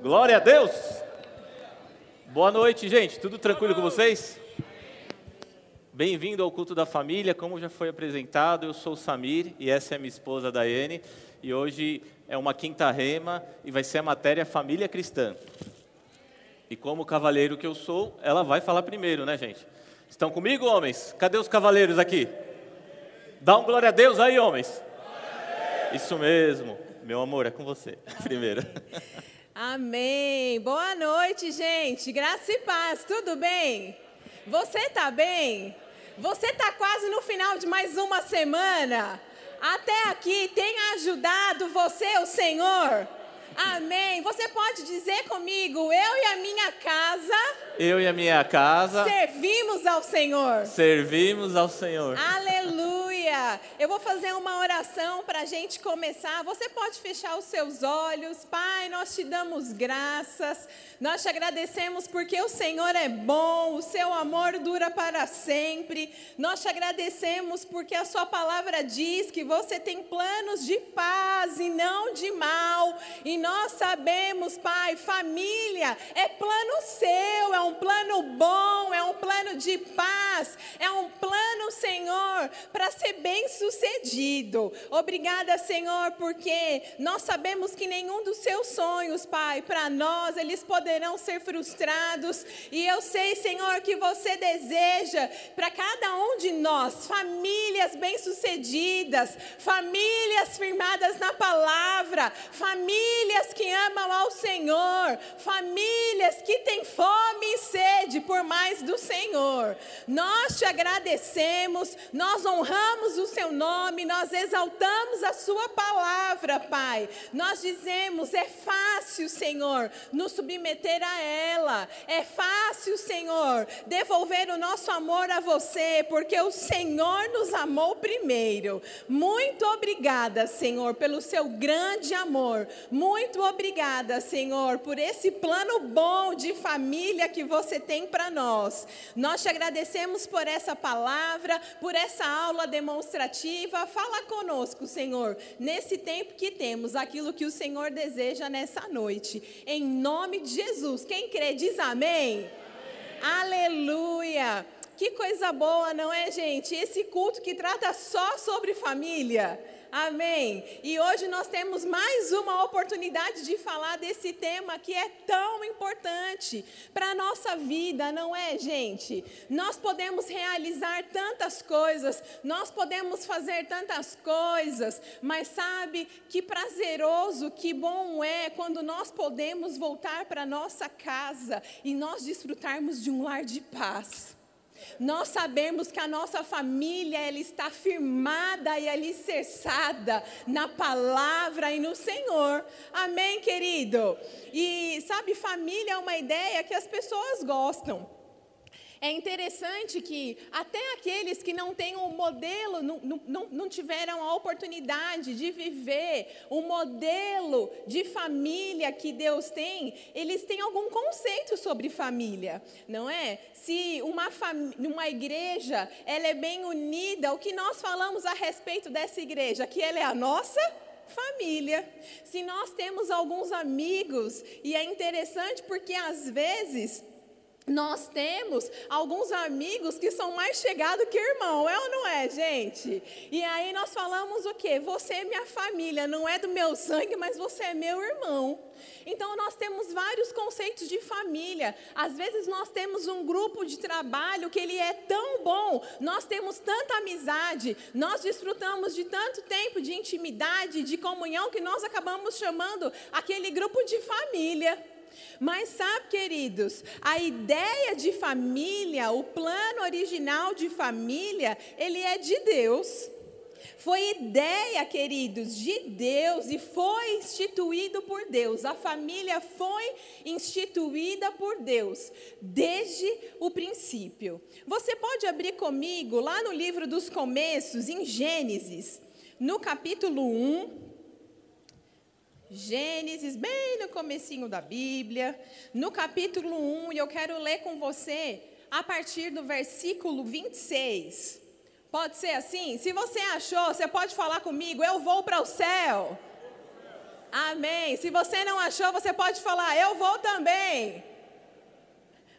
Glória a Deus! Boa noite, gente. Tudo tranquilo com vocês? Bem-vindo ao culto da família. Como já foi apresentado, eu sou o Samir e essa é minha esposa Daiane. E hoje é uma quinta rema e vai ser a matéria Família Cristã. E como cavaleiro que eu sou, ela vai falar primeiro, né, gente? Estão comigo, homens? Cadê os cavaleiros aqui? Dá um glória a Deus aí, homens. Isso mesmo. Meu amor, é com você primeiro. Amém. Boa noite, gente. Graça e paz. Tudo bem? Você está bem? Você está quase no final de mais uma semana? Até aqui tem ajudado você, o Senhor? Amém. Você pode dizer comigo, eu e a minha casa. Eu e a minha casa. Servimos ao Senhor. Servimos ao Senhor. Aleluia. Eu vou fazer uma oração para a gente começar. Você pode fechar os seus olhos. Pai, nós te damos graças. Nós te agradecemos porque o Senhor é bom, o seu amor dura para sempre. Nós te agradecemos porque a sua palavra diz que você tem planos de paz e não de mal. E nós sabemos, Pai, família é plano seu, é um plano bom, é um plano de paz, é um plano, Senhor, para ser bem sucedido. Obrigada, Senhor, porque nós sabemos que nenhum dos seus sonhos, Pai, para nós, eles poderão ser frustrados. E eu sei, Senhor, que você deseja para cada um de nós famílias bem-sucedidas, famílias firmadas na palavra, famílias que amam ao Senhor, famílias que têm fome e sede por mais do Senhor. Nós te agradecemos, nós honramos o seu nome, nós exaltamos a sua palavra, Pai. Nós dizemos: é fácil, Senhor, nos submeter a ela, é fácil, Senhor, devolver o nosso amor a você, porque o Senhor nos amou primeiro. Muito obrigada, Senhor, pelo seu grande amor. Muito obrigada, Senhor, por esse plano bom de família que você tem para nós. Nós te agradecemos por essa palavra, por essa aula demonstrativa. Fala conosco, Senhor, nesse tempo que temos, aquilo que o Senhor deseja nessa noite. Em nome de Jesus. Quem crê, diz amém. amém. Aleluia. Que coisa boa, não é, gente? Esse culto que trata só sobre família. Amém. E hoje nós temos mais uma oportunidade de falar desse tema que é tão importante para a nossa vida, não é, gente? Nós podemos realizar tantas coisas, nós podemos fazer tantas coisas, mas sabe que prazeroso, que bom é quando nós podemos voltar para nossa casa e nós desfrutarmos de um lar de paz. Nós sabemos que a nossa família ela está firmada e alicerçada na palavra e no Senhor. Amém, querido? E sabe, família é uma ideia que as pessoas gostam. É interessante que até aqueles que não têm um modelo, não, não, não tiveram a oportunidade de viver o modelo de família que Deus tem, eles têm algum conceito sobre família, não é? Se uma, uma igreja ela é bem unida, o que nós falamos a respeito dessa igreja? Que ela é a nossa família. Se nós temos alguns amigos, e é interessante porque às vezes nós temos alguns amigos que são mais chegados que irmão, é ou não é, gente? E aí nós falamos o quê? Você é minha família, não é do meu sangue, mas você é meu irmão. Então nós temos vários conceitos de família. Às vezes nós temos um grupo de trabalho que ele é tão bom, nós temos tanta amizade, nós desfrutamos de tanto tempo de intimidade, de comunhão que nós acabamos chamando aquele grupo de família. Mas sabe, queridos, a ideia de família, o plano original de família, ele é de Deus. Foi ideia, queridos, de Deus e foi instituído por Deus. A família foi instituída por Deus desde o princípio. Você pode abrir comigo lá no livro dos começos, em Gênesis, no capítulo 1. Gênesis, bem no comecinho da Bíblia, no capítulo 1, e eu quero ler com você a partir do versículo 26. Pode ser assim? Se você achou, você pode falar comigo, eu vou para o céu. Amém. Se você não achou, você pode falar: Eu vou também.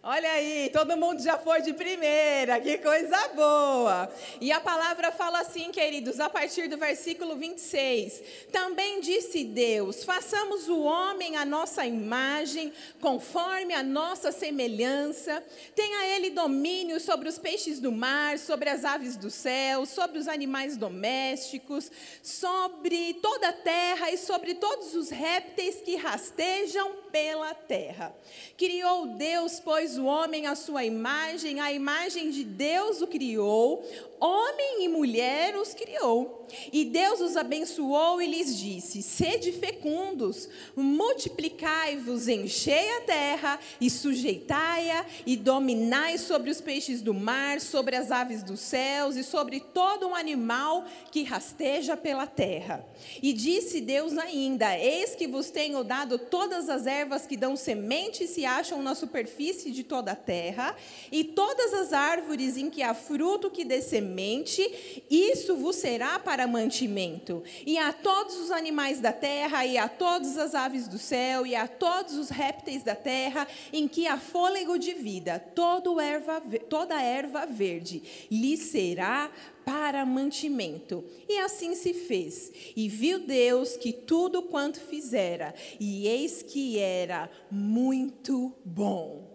Olha aí, todo mundo já foi de primeira, que coisa boa. E a palavra fala assim, queridos, a partir do versículo 26. Também disse Deus: façamos o homem à nossa imagem, conforme a nossa semelhança. Tenha ele domínio sobre os peixes do mar, sobre as aves do céu, sobre os animais domésticos, sobre toda a terra e sobre todos os répteis que rastejam pela terra. Criou Deus, pois, o homem à sua imagem, a imagem de Deus o criou, homem e mulher os criou. E Deus os abençoou e lhes disse: Sede fecundos, multiplicai-vos, enchei a terra e sujeitai-a, e dominai sobre os peixes do mar, sobre as aves dos céus e sobre todo um animal que rasteja pela terra. E disse Deus ainda: Eis que vos tenho dado todas as ervas que dão semente e se acham na superfície de toda a terra, e todas as árvores em que há fruto que dê semente semente, isso vos será para mantimento. E a todos os animais da terra, e a todas as aves do céu, e a todos os répteis da terra, em que há fôlego de vida, todo erva, toda erva verde, lhe será para mantimento. E assim se fez. E viu Deus que tudo quanto fizera, e eis que era muito bom.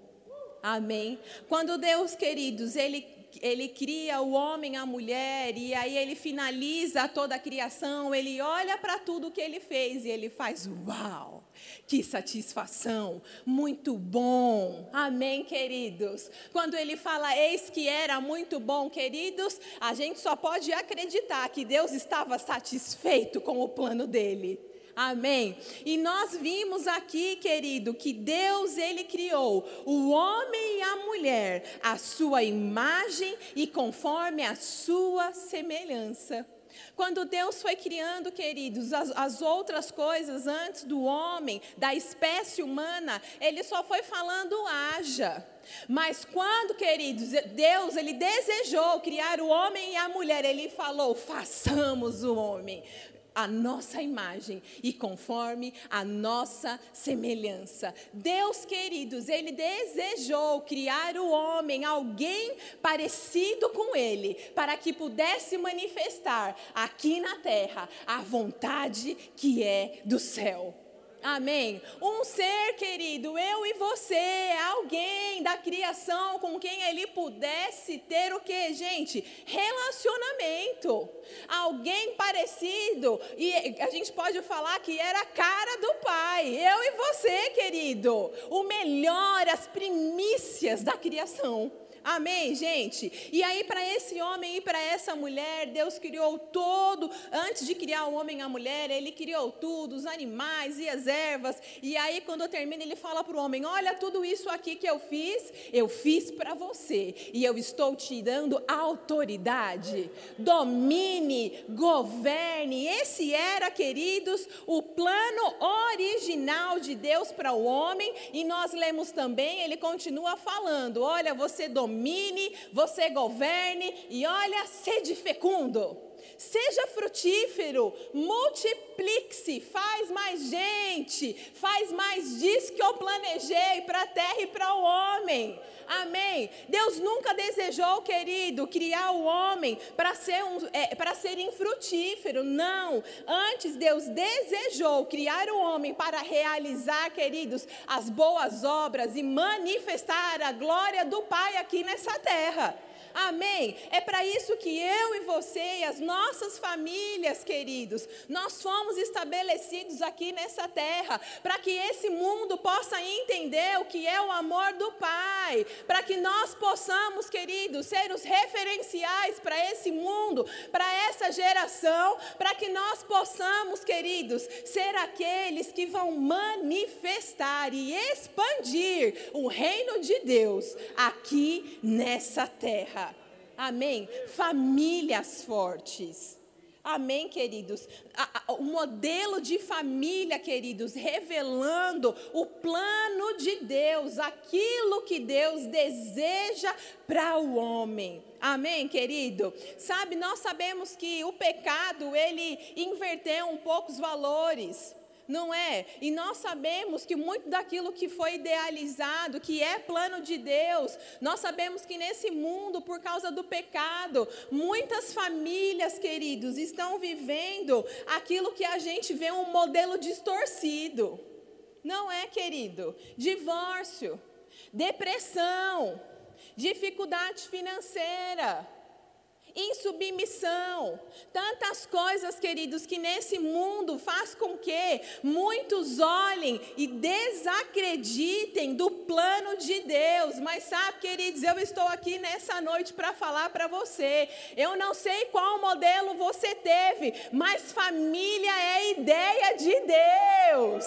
Amém. Quando Deus, queridos, ele ele cria o homem, a mulher, e aí ele finaliza toda a criação, ele olha para tudo que ele fez e ele faz: Uau! Que satisfação, muito bom. Amém, queridos. Quando ele fala eis que era muito bom, queridos, a gente só pode acreditar que Deus estava satisfeito com o plano dele. Amém. E nós vimos aqui, querido, que Deus ele criou o homem e a mulher a sua imagem e conforme a sua semelhança. Quando Deus foi criando, queridos, as, as, outras coisas antes do homem, da espécie humana, Ele só foi falando haja. Mas quando, queridos, Deus, Ele desejou criar o homem e a mulher, Ele falou: façamos o homem a nossa imagem e conforme a nossa semelhança. Deus, queridos, Ele desejou criar o homem, alguém parecido com Ele, para que pudesse manifestar aqui na terra a vontade que é do céu. Amém? Um ser querido, eu e você, alguém da criação com quem ele pudesse ter o que, gente? Relacionamento. Alguém parecido. E a gente pode falar que era a cara do pai. Eu e você, querido. O melhor, as primícias da criação. Amém, gente? E aí, para esse homem e para essa mulher, Deus criou todo. Antes de criar o homem e a mulher, Ele criou tudo, os animais e as ervas. E aí, quando termina, Ele fala para o homem: Olha, tudo isso aqui que eu fiz, eu fiz para você. E eu estou te dando autoridade. Domine, governe. Esse era, queridos, o plano original de Deus para o homem. E nós lemos também, ele continua falando: Olha, você domina domine, você governe e olha, sede fecundo. Seja frutífero, multiplique-se, faz mais gente, faz mais disso que eu planejei para a terra e para o homem. Amém. Deus nunca desejou, querido, criar o homem para ser, um, é, para ser infrutífero. Não. Antes, Deus desejou criar o homem para realizar, queridos, as boas obras e manifestar a glória do Pai aqui nessa terra. Amém? É para isso que eu e você e as nossas famílias, queridos, nós fomos estabelecidos aqui nessa terra, para que esse mundo possa entender o que é o amor do Pai, para que nós possamos, queridos, ser os referenciais para esse mundo, para essa geração, para que nós possamos, queridos, ser aqueles que vão manifestar e expandir o reino de Deus aqui nessa terra. Amém? Famílias fortes. Amém, queridos? O modelo de família, queridos, revelando o plano de Deus, aquilo que Deus deseja para o homem. Amém, querido? Sabe, nós sabemos que o pecado, ele inverteu um pouco os valores. Não é? E nós sabemos que muito daquilo que foi idealizado, que é plano de Deus, nós sabemos que nesse mundo, por causa do pecado, muitas famílias, queridos, estão vivendo aquilo que a gente vê um modelo distorcido. Não é, querido? Divórcio, depressão, dificuldade financeira insubmissão, tantas coisas, queridos, que nesse mundo faz com que muitos olhem e desacreditem do plano de Deus. Mas sabe, queridos, eu estou aqui nessa noite para falar para você. Eu não sei qual modelo você teve, mas família é ideia de Deus.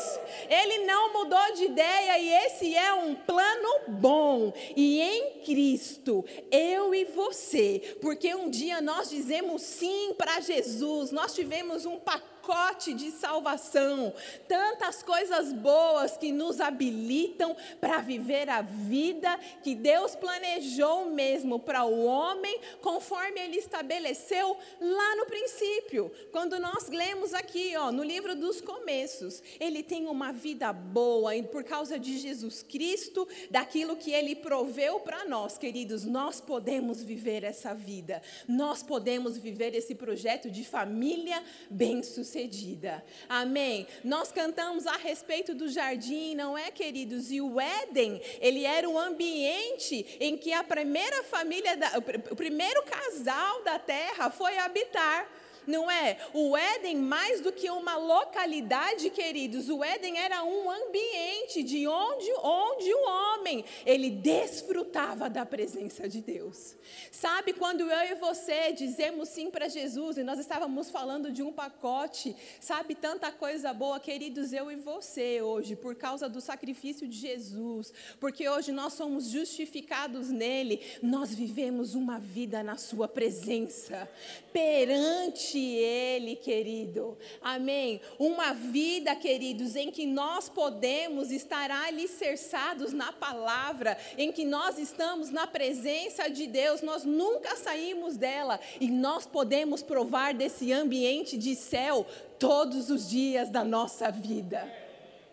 Ele não mudou de ideia e esse é um plano bom. E em Cristo, eu e você, porque um dia nós dizemos sim para Jesus, nós tivemos um pacote pacote de salvação, tantas coisas boas que nos habilitam para viver a vida que Deus planejou mesmo para o homem, conforme ele estabeleceu lá no princípio. Quando nós lemos aqui, ó, no livro dos começos, ele tem uma vida boa e por causa de Jesus Cristo, daquilo que ele proveu para nós, queridos, nós podemos viver essa vida. Nós podemos viver esse projeto de família bem-sucedida bem-sucedida. Amém. Nós cantamos a respeito do jardim, não é, queridos? E o Éden, ele era o ambiente em que a primeira família, da, o primeiro casal da terra foi habitar não é? O Éden, mais do que uma localidade, queridos, o Éden era um ambiente de onde, onde o homem, ele desfrutava da presença de Deus. Sabe, quando eu e você dizemos sim para Jesus, e nós estávamos falando de um pacote, sabe, tanta coisa boa, queridos, eu e você hoje, por causa do sacrifício de Jesus, porque hoje nós somos justificados nele, nós vivemos uma vida na Sua presença, perante ele, querido. Amém. Uma vida, queridos, em que nós podemos estar alicerçados na palavra, em que nós estamos na presença de Deus, nós nunca saímos dela e nós podemos provar desse ambiente de céu todos os dias da nossa vida.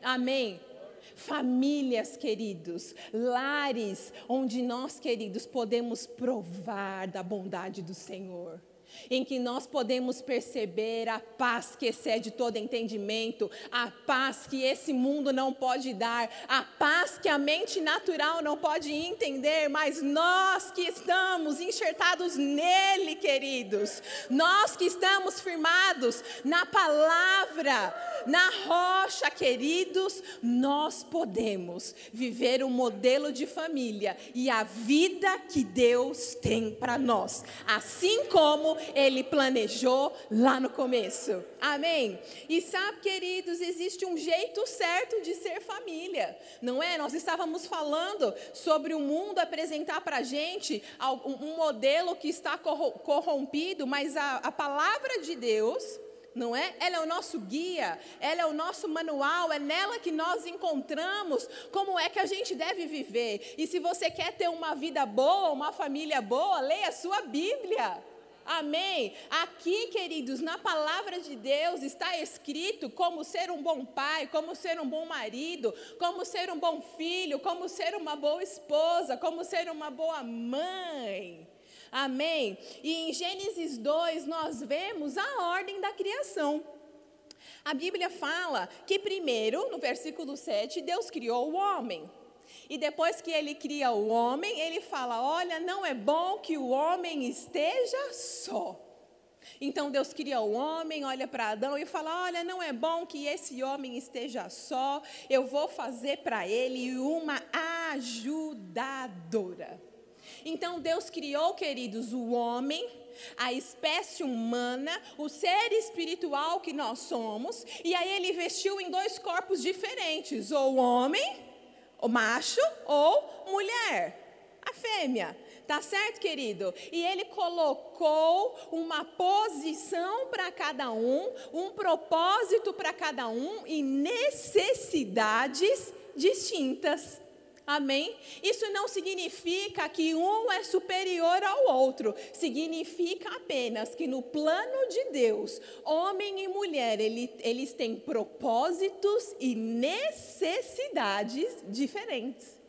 Amém famílias, queridos, lares onde nós, queridos, podemos provar da bondade do Senhor em que nós podemos perceber a paz que excede todo entendimento, a paz que esse mundo não pode dar, a paz que a mente natural não pode entender, mas nós que estamos enxertados nele, queridos, nós que estamos firmados na palavra, na rocha, queridos, nós podemos viver um modelo de família e a vida que Deus tem para nós, assim como ele planejou lá no começo. Amém? E sabe, queridos, existe um jeito certo de ser família, não é? Nós estávamos falando sobre o mundo apresentar para a gente um modelo que está corrompido, mas a, a palavra de Deus não é? Ela é o nosso guia, ela é o nosso manual, é nela que nós encontramos como é que a gente deve viver. E se você quer ter uma vida boa, uma família boa, leia a sua Bíblia. Amém? Aqui, queridos, na palavra de Deus está escrito como ser um bom pai, como ser um bom marido, como ser um bom filho, como ser uma boa esposa, como ser uma boa mãe. Amém? E em Gênesis 2 nós vemos a ordem da criação. A Bíblia fala que primeiro, no versículo 7, Deus criou o homem. E depois que ele cria o homem, ele fala: Olha, não é bom que o homem esteja só. Então Deus cria o homem, olha para Adão e fala: Olha, não é bom que esse homem esteja só, eu vou fazer para ele uma ajudadora. Então Deus criou, queridos, o homem, a espécie humana, o ser espiritual que nós somos, e aí ele vestiu em dois corpos diferentes, ou homem, o macho, ou mulher, a fêmea. Tá certo, querido? E ele colocou uma posição para cada um, um propósito para cada um e necessidades distintas. Amém? Isso não significa que um é superior ao outro. Significa apenas que no plano de Deus, homem e mulher, ele, eles têm propósitos e necessidades diferentes.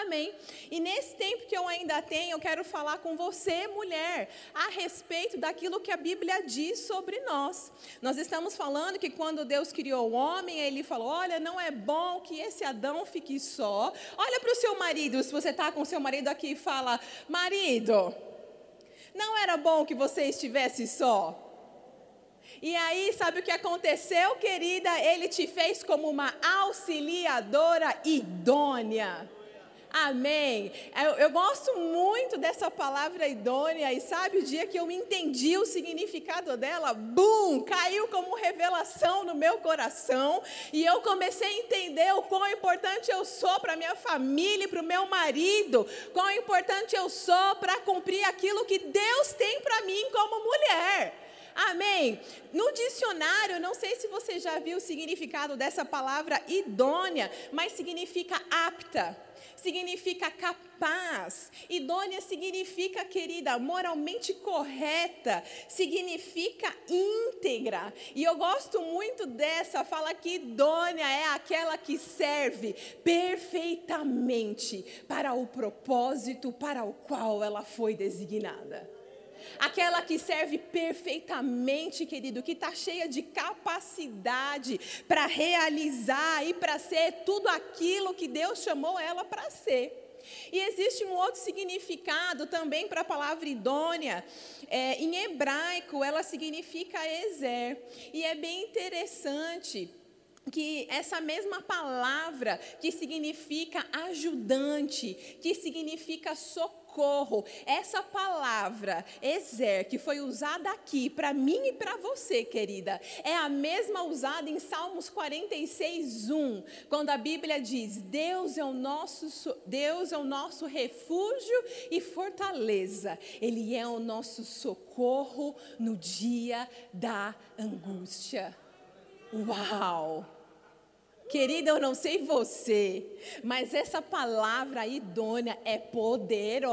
Amém. E nesse tempo que eu ainda tenho, eu quero falar com você, mulher, a respeito daquilo que a Bíblia diz sobre nós. Nós estamos falando que quando Deus criou o homem, ele falou: Olha, não é bom que esse Adão fique só. Olha para o seu marido, se você está com o seu marido aqui e fala: Marido, não era bom que você estivesse só? E aí, sabe o que aconteceu, querida? Ele te fez como uma auxiliadora idônea. Amém. Eu, eu, gosto muito dessa palavra idônea e sabe o dia que eu entendi o significado dela, bum, caiu como revelação no meu coração e eu comecei a entender o quão importante eu sou para minha família e para o meu marido, quão importante eu sou para cumprir aquilo que Deus tem para mim como mulher. Amém. No dicionário, não sei se você já viu o significado dessa palavra idônea, mas significa apta significa capaz. Idônea significa, querida, moralmente correta, significa íntegra. E eu gosto muito dessa, fala que idônea é aquela que serve perfeitamente para o propósito para o qual ela foi designada aquela que serve perfeitamente, querido, que está cheia de capacidade para realizar e para ser tudo aquilo que Deus chamou ela para ser. E existe um outro significado também para a palavra idônea. É, em hebraico, ela significa exer. E é bem interessante que essa mesma palavra que significa ajudante, que significa socorro, socorro. Essa palavra, exer, que foi usada aqui para mim e para você, querida, é a mesma usada em Salmos 46, 1, quando a Bíblia diz: Deus é o nosso, Deus é o nosso refúgio e fortaleza, Ele é o nosso socorro no dia da angústia. Uau! Querida, eu não sei você, mas essa palavra idônea é poderosa.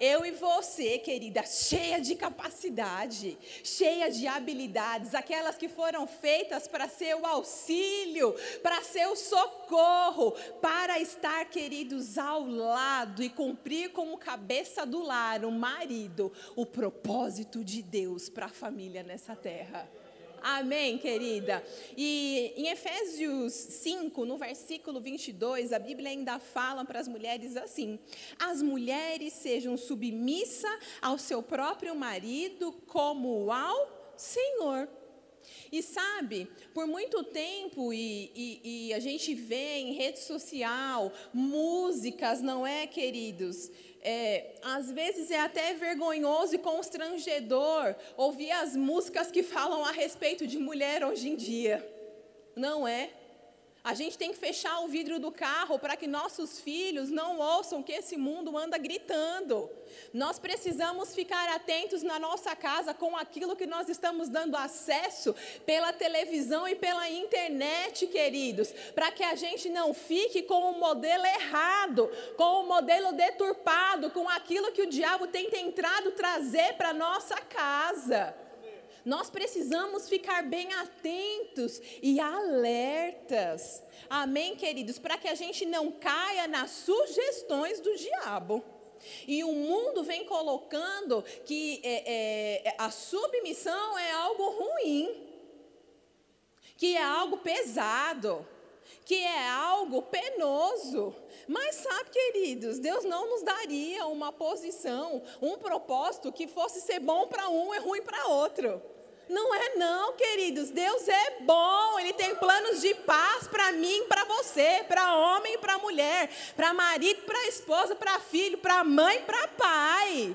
Eu e você, querida, cheia de capacidade, cheia de habilidades, aquelas que foram feitas para ser o auxílio, para ser o socorro, para estar, queridos, ao lado e cumprir como cabeça do lar, o marido, o propósito de Deus para a família nessa terra. Amém, querida? E em Efésios 5, no versículo 22, a Bíblia ainda fala para as mulheres assim: As mulheres sejam submissas ao seu próprio marido como ao Senhor. E sabe, por muito tempo, e, e, e, a gente vê em rede social músicas, não é, queridos? É, às vezes é até vergonhoso e constrangedor ouvir as músicas que falam a respeito de mulher hoje em dia. Não é? A gente tem que fechar o vidro do carro para que nossos filhos não ouçam que esse mundo anda gritando. Nós precisamos ficar atentos na nossa casa com aquilo que nós estamos dando acesso pela televisão e pela internet, queridos, para que a gente não fique com o modelo errado, com o modelo deturpado, com aquilo que o diabo tem tentado trazer para nossa casa. Nós precisamos ficar bem atentos e alertas. Amém, queridos? Para que a gente não caia nas sugestões do diabo. E o mundo vem colocando que é, é, a submissão é algo ruim, que é algo pesado, que é algo penoso. Mas sabe, queridos, Deus não nos daria uma posição, um propósito que fosse ser bom para um e ruim para outro. Não é não, queridos. Deus é bom. Ele tem planos de paz para mim, para você, para homem e para mulher, para marido, para esposa, para filho, para mãe, para pai.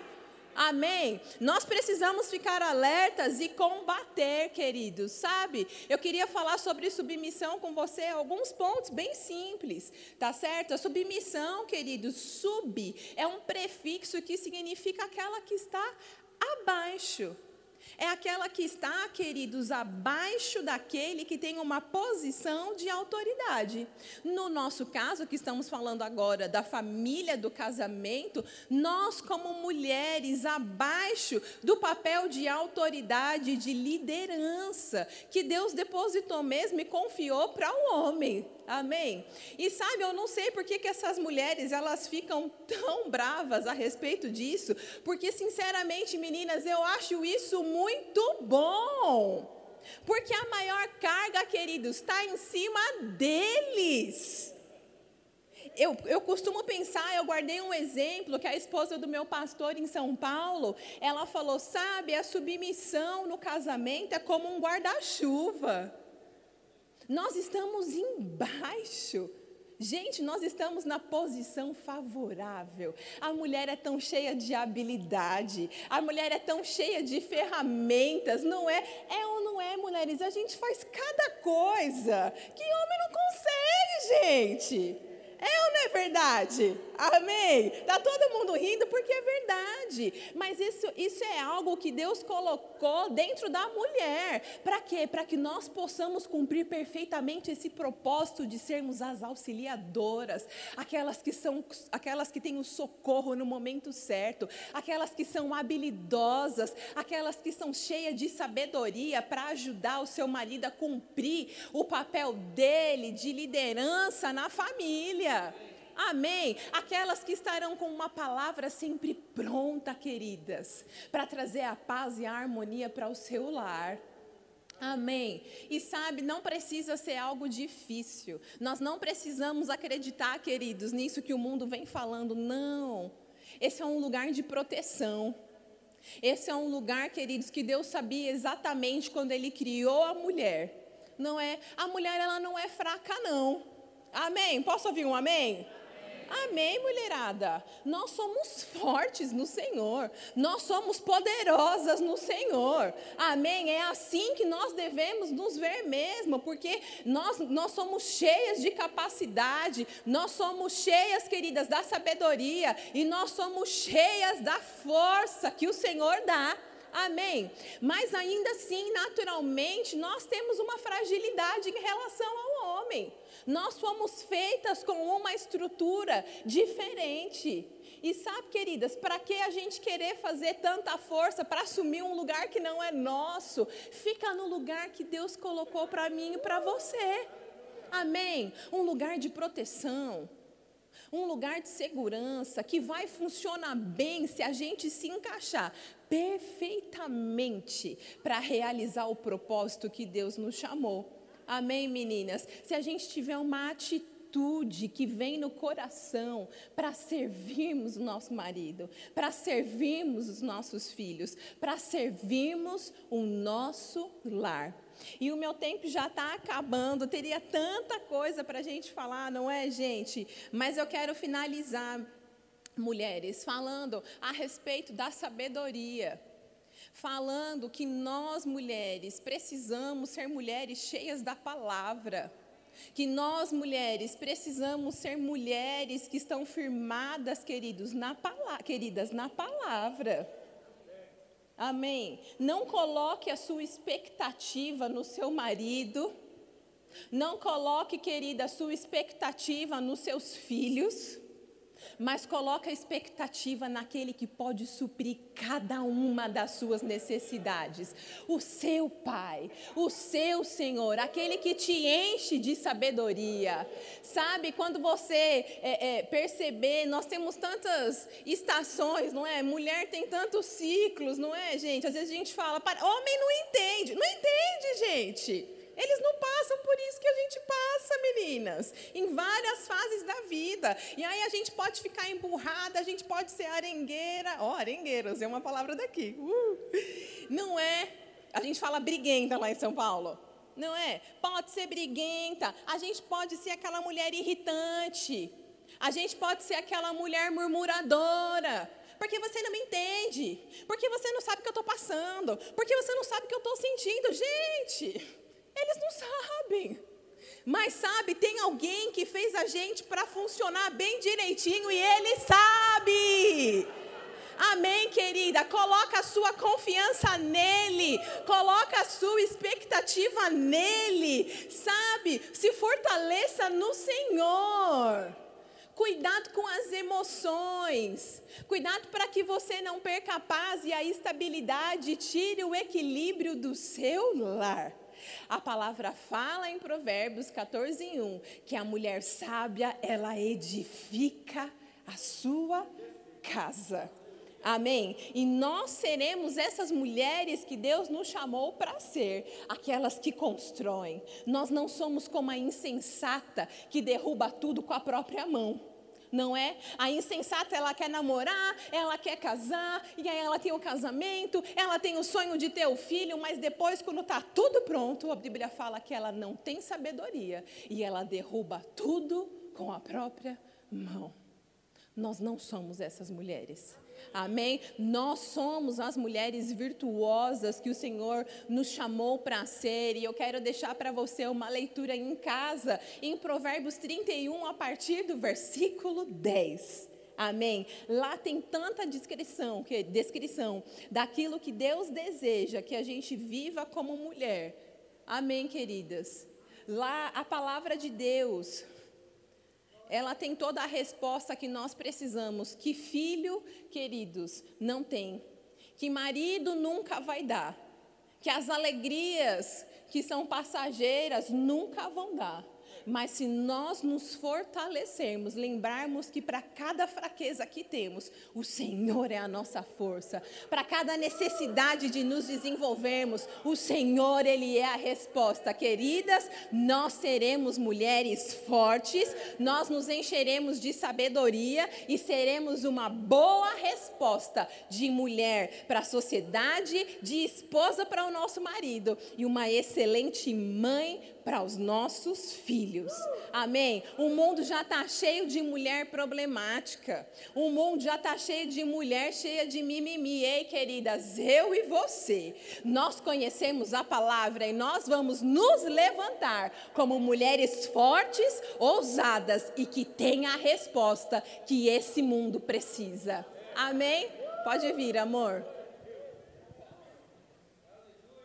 Amém? Nós precisamos ficar alertas e combater, queridos, sabe? Eu queria falar sobre submissão com você, alguns pontos bem simples, tá certo? A submissão, queridos, sub é um prefixo que significa aquela que está abaixo. É aquela que está, queridos, abaixo daquele que tem uma posição de autoridade. No nosso caso, que estamos falando agora da família do casamento, nós, como mulheres, abaixo do papel de autoridade, de liderança, que Deus depositou mesmo e confiou para o homem. Amém? E sabe, eu não sei por que, que essas mulheres elas ficam tão bravas a respeito disso, porque sinceramente, meninas, eu acho isso muito bom. Porque a maior carga, queridos, está em cima deles. Eu, eu costumo pensar, eu guardei um exemplo que a esposa do meu pastor em São Paulo, ela falou: sabe, a submissão no casamento é como um guarda-chuva. Nós estamos embaixo. Gente, nós estamos na posição favorável. A mulher é tão cheia de habilidade, a mulher é tão cheia de ferramentas, não é? É ou não é, mulheres? A gente faz cada coisa que homem não consegue, gente. É verdade? Amém? Está todo mundo rindo porque é verdade. Mas isso, isso é algo que Deus colocou dentro da mulher. Para quê? Para que nós possamos cumprir perfeitamente esse propósito de sermos as auxiliadoras, aquelas que são aquelas que têm o socorro no momento certo, aquelas que são habilidosas, aquelas que são cheias de sabedoria para ajudar o seu marido a cumprir o papel dele de liderança na família. Amém. Aquelas que estarão com uma palavra sempre pronta, queridas, para trazer a paz e a harmonia para o seu lar. Amém. E sabe, não precisa ser algo difícil. Nós não precisamos acreditar, queridos, nisso que o mundo vem falando. Não. Esse é um lugar de proteção. Esse é um lugar, queridos, que Deus sabia exatamente quando ele criou a mulher. Não é, a mulher ela não é fraca não. Amém? Posso ouvir um amém? Amém, mulherada. Nós somos fortes no Senhor. Nós somos poderosas no Senhor. Amém. É assim que nós devemos nos ver mesmo, porque nós, nós somos cheias de capacidade, nós somos cheias, queridas, da sabedoria e nós somos cheias da força que o Senhor dá. Amém. Mas ainda assim, naturalmente, nós temos uma fragilidade em relação ao homem. Nós fomos feitas com uma estrutura diferente. E sabe, queridas, para que a gente querer fazer tanta força para assumir um lugar que não é nosso? Fica no lugar que Deus colocou para mim e para você. Amém? Um lugar de proteção um lugar de segurança que vai funcionar bem se a gente se encaixar perfeitamente para realizar o propósito que Deus nos chamou. Amém, meninas? Se a gente tiver uma atitude que vem no coração para servirmos o nosso marido, para servirmos os nossos filhos, para servirmos o nosso lar. E o meu tempo já está acabando, teria tanta coisa para a gente falar, não é, gente? Mas eu quero finalizar mulheres, falando a respeito da sabedoria. Falando que nós mulheres precisamos ser mulheres cheias da palavra. Que nós mulheres precisamos ser mulheres que estão firmadas, queridos, na queridas, na palavra. Amém. Não coloque a sua expectativa no seu marido. Não coloque, querida, a sua expectativa nos seus filhos mas coloca a expectativa naquele que pode suprir cada uma das suas necessidades. O seu Pai, o seu Senhor, aquele que te enche de sabedoria. Sabe, quando você é, é, perceber, nós temos tantas estações, não é? Mulher tem tantos ciclos, não é, gente? Às vezes a gente fala, homem não entende. Não entende, gente. Eles não passam por isso que a gente passa, meninas, em várias fases da vida. E aí a gente pode ficar emburrada, a gente pode ser arengueira. Ó, oh, usei uma palavra daqui. Uh. Não é? A gente fala briguenta lá em São Paulo. Não é? Pode ser briguenta. A gente pode ser aquela mulher irritante. A gente pode ser aquela mulher murmuradora. Porque você não me entende. Porque você não sabe o que eu estou passando. Porque você não sabe o que eu estou sentindo. Gente, eles não sabem. Mas sabe, tem alguém que fez a gente para funcionar bem direitinho e ele sabe. Amém, querida? Coloca a sua confiança nele. Coloca a sua expectativa nele. Sabe? Se fortaleça no Senhor. Cuidado com as emoções. Cuidado para que você não perca a paz e a estabilidade, tire o equilíbrio do seu lar. A palavra fala em Provérbios 14, 1, que a mulher sábia, ela edifica a sua casa. Amém? E nós seremos essas mulheres que Deus nos chamou para ser, aquelas que constroem. Nós não somos como a insensata que derruba tudo com a própria mão. Não é? A insensata, ela quer namorar, ela quer casar, e aí ela tem o casamento, ela tem o sonho de ter o filho, mas depois, quando está tudo pronto, a Bíblia fala que ela não tem sabedoria e ela derruba tudo com a própria mão. Nós não somos essas mulheres. Amém? Nós somos as mulheres virtuosas que o Senhor nos chamou para ser. E eu quero deixar para você uma leitura em casa, em Provérbios 31, a partir do versículo 10. Amém? Lá tem tanta descrição, que, descrição daquilo que Deus deseja que a gente viva como mulher. Amém, queridas? Lá a palavra de Deus ela tem toda a resposta que nós precisamos. Que filho, queridos, não tem. Que marido nunca vai dar. Que as alegrias que são passageiras nunca vão dar. Mas se nós nos fortalecermos, lembrarmos que para cada fraqueza que temos, o Senhor é a nossa força. Para cada necessidade de nos desenvolvermos, o Senhor, Ele é a resposta. Queridas, nós seremos mulheres fortes, nós nos encheremos de sabedoria e seremos uma boa resposta de mulher para a sociedade, de esposa para o nosso marido e uma excelente mãe para os nossos filhos. Amém? O mundo já está cheio de mulher problemática. O mundo já está cheio de mulher cheia de mimimi. Ei, queridas, eu e você, nós conhecemos a palavra e nós vamos nos levantar como mulheres fortes, ousadas e que têm a resposta que esse mundo precisa. Amém? Pode vir, amor.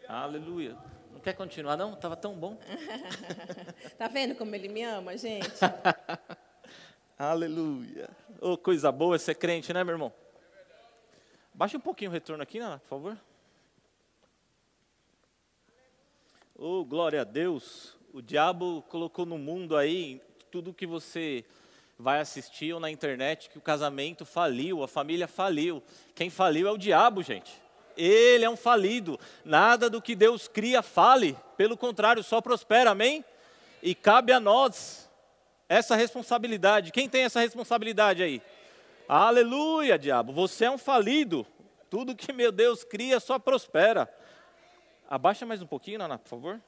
Aleluia. Quer continuar, não? Estava tão bom. tá vendo como ele me ama, gente? Aleluia. Oh, coisa boa ser crente, né, meu irmão? Baixa um pouquinho o retorno aqui, Nana, por favor. Oh, glória a Deus. O diabo colocou no mundo aí tudo que você vai assistir ou na internet que o casamento faliu, a família faliu. Quem faliu é o diabo, gente. Ele é um falido. Nada do que Deus cria fale, pelo contrário, só prospera, amém? E cabe a nós essa responsabilidade. Quem tem essa responsabilidade aí? Aleluia, diabo. Você é um falido. Tudo que meu Deus cria só prospera. Abaixa mais um pouquinho, Nana, por favor.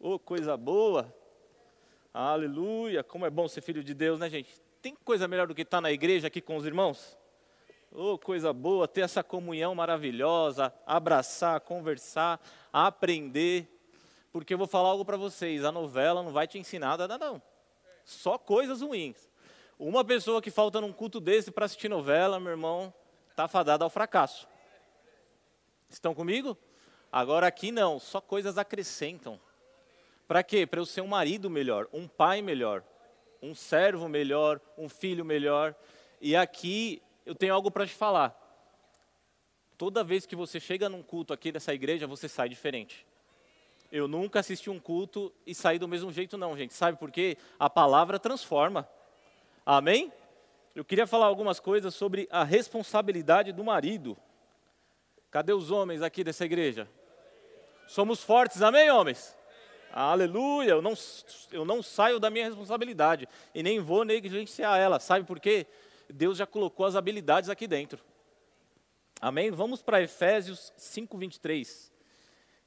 Oh, coisa boa. Aleluia. Como é bom ser filho de Deus, né, gente? Tem coisa melhor do que estar na igreja aqui com os irmãos? Oh, coisa boa, ter essa comunhão maravilhosa, abraçar, conversar, aprender. Porque eu vou falar algo para vocês, a novela não vai te ensinar nada não. Só coisas ruins. Uma pessoa que falta num culto desse para assistir novela, meu irmão, está fadada ao fracasso. Estão comigo? Agora aqui não, só coisas acrescentam. Para quê? Para eu ser um marido melhor, um pai melhor, um servo melhor, um filho melhor. E aqui eu tenho algo para te falar. Toda vez que você chega num culto aqui dessa igreja, você sai diferente. Eu nunca assisti um culto e saí do mesmo jeito, não, gente. Sabe por quê? A palavra transforma. Amém? Eu queria falar algumas coisas sobre a responsabilidade do marido. Cadê os homens aqui dessa igreja? Somos fortes, amém, homens? Aleluia, eu não, eu não saio da minha responsabilidade e nem vou negligenciar ela. Sabe por quê? Deus já colocou as habilidades aqui dentro. Amém? Vamos para Efésios 5, 23.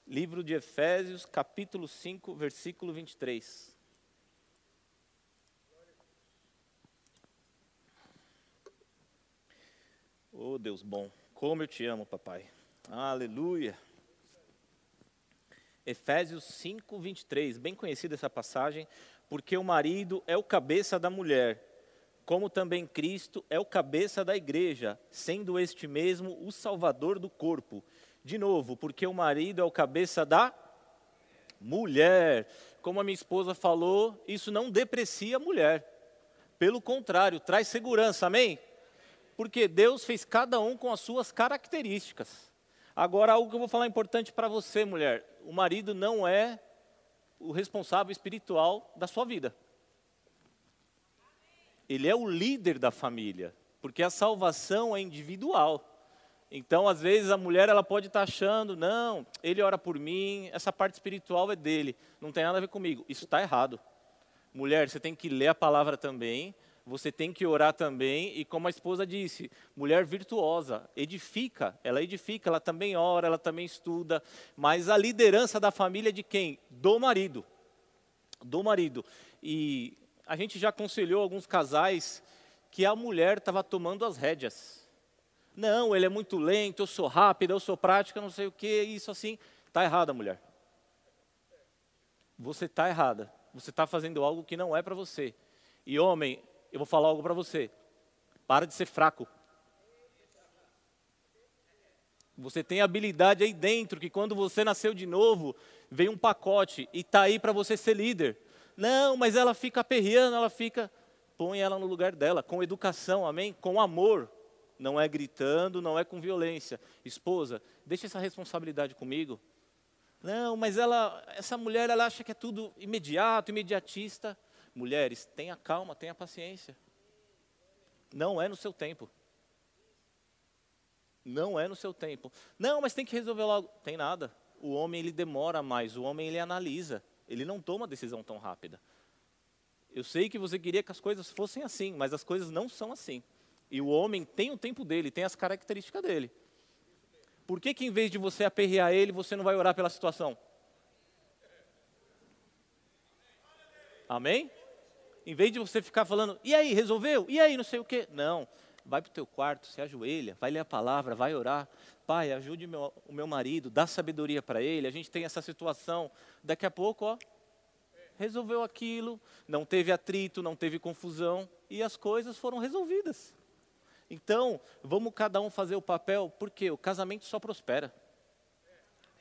Livro de Efésios, capítulo 5, versículo 23. Oh, Deus bom, como eu te amo, papai. Aleluia. Efésios 5, 23. Bem conhecida essa passagem, porque o marido é o cabeça da mulher como também Cristo é o cabeça da igreja, sendo este mesmo o salvador do corpo. De novo, porque o marido é o cabeça da mulher. Como a minha esposa falou, isso não deprecia a mulher. Pelo contrário, traz segurança, amém? Porque Deus fez cada um com as suas características. Agora, algo que eu vou falar importante para você, mulher: o marido não é o responsável espiritual da sua vida. Ele é o líder da família, porque a salvação é individual. Então, às vezes, a mulher ela pode estar achando, não, ele ora por mim, essa parte espiritual é dele, não tem nada a ver comigo. Isso está errado. Mulher, você tem que ler a palavra também, você tem que orar também, e como a esposa disse, mulher virtuosa, edifica, ela edifica, ela também ora, ela também estuda, mas a liderança da família é de quem? Do marido. Do marido. E a gente já aconselhou alguns casais que a mulher estava tomando as rédeas. Não, ele é muito lento, eu sou rápida, eu sou prática, não sei o que, isso assim. Está errada, mulher. Você está errada. Você está fazendo algo que não é para você. E homem, eu vou falar algo para você. Para de ser fraco. Você tem habilidade aí dentro que quando você nasceu de novo, veio um pacote e está aí para você ser líder. Não, mas ela fica aperreando, ela fica. Põe ela no lugar dela, com educação, amém? Com amor. Não é gritando, não é com violência. Esposa, deixa essa responsabilidade comigo. Não, mas ela, essa mulher, ela acha que é tudo imediato, imediatista. Mulheres, tenha calma, tenha paciência. Não é no seu tempo. Não é no seu tempo. Não, mas tem que resolver logo. Tem nada. O homem ele demora mais, o homem ele analisa. Ele não toma decisão tão rápida. Eu sei que você queria que as coisas fossem assim, mas as coisas não são assim. E o homem tem o tempo dele, tem as características dele. Por que, que em vez de você aperrear ele, você não vai orar pela situação? Amém? Em vez de você ficar falando, e aí, resolveu? E aí, não sei o quê. Não. Vai para o teu quarto, se ajoelha, vai ler a palavra, vai orar. Pai, ajude meu, o meu marido, dá sabedoria para ele. A gente tem essa situação. Daqui a pouco, ó, resolveu aquilo, não teve atrito, não teve confusão e as coisas foram resolvidas. Então, vamos cada um fazer o papel, porque o casamento só prospera.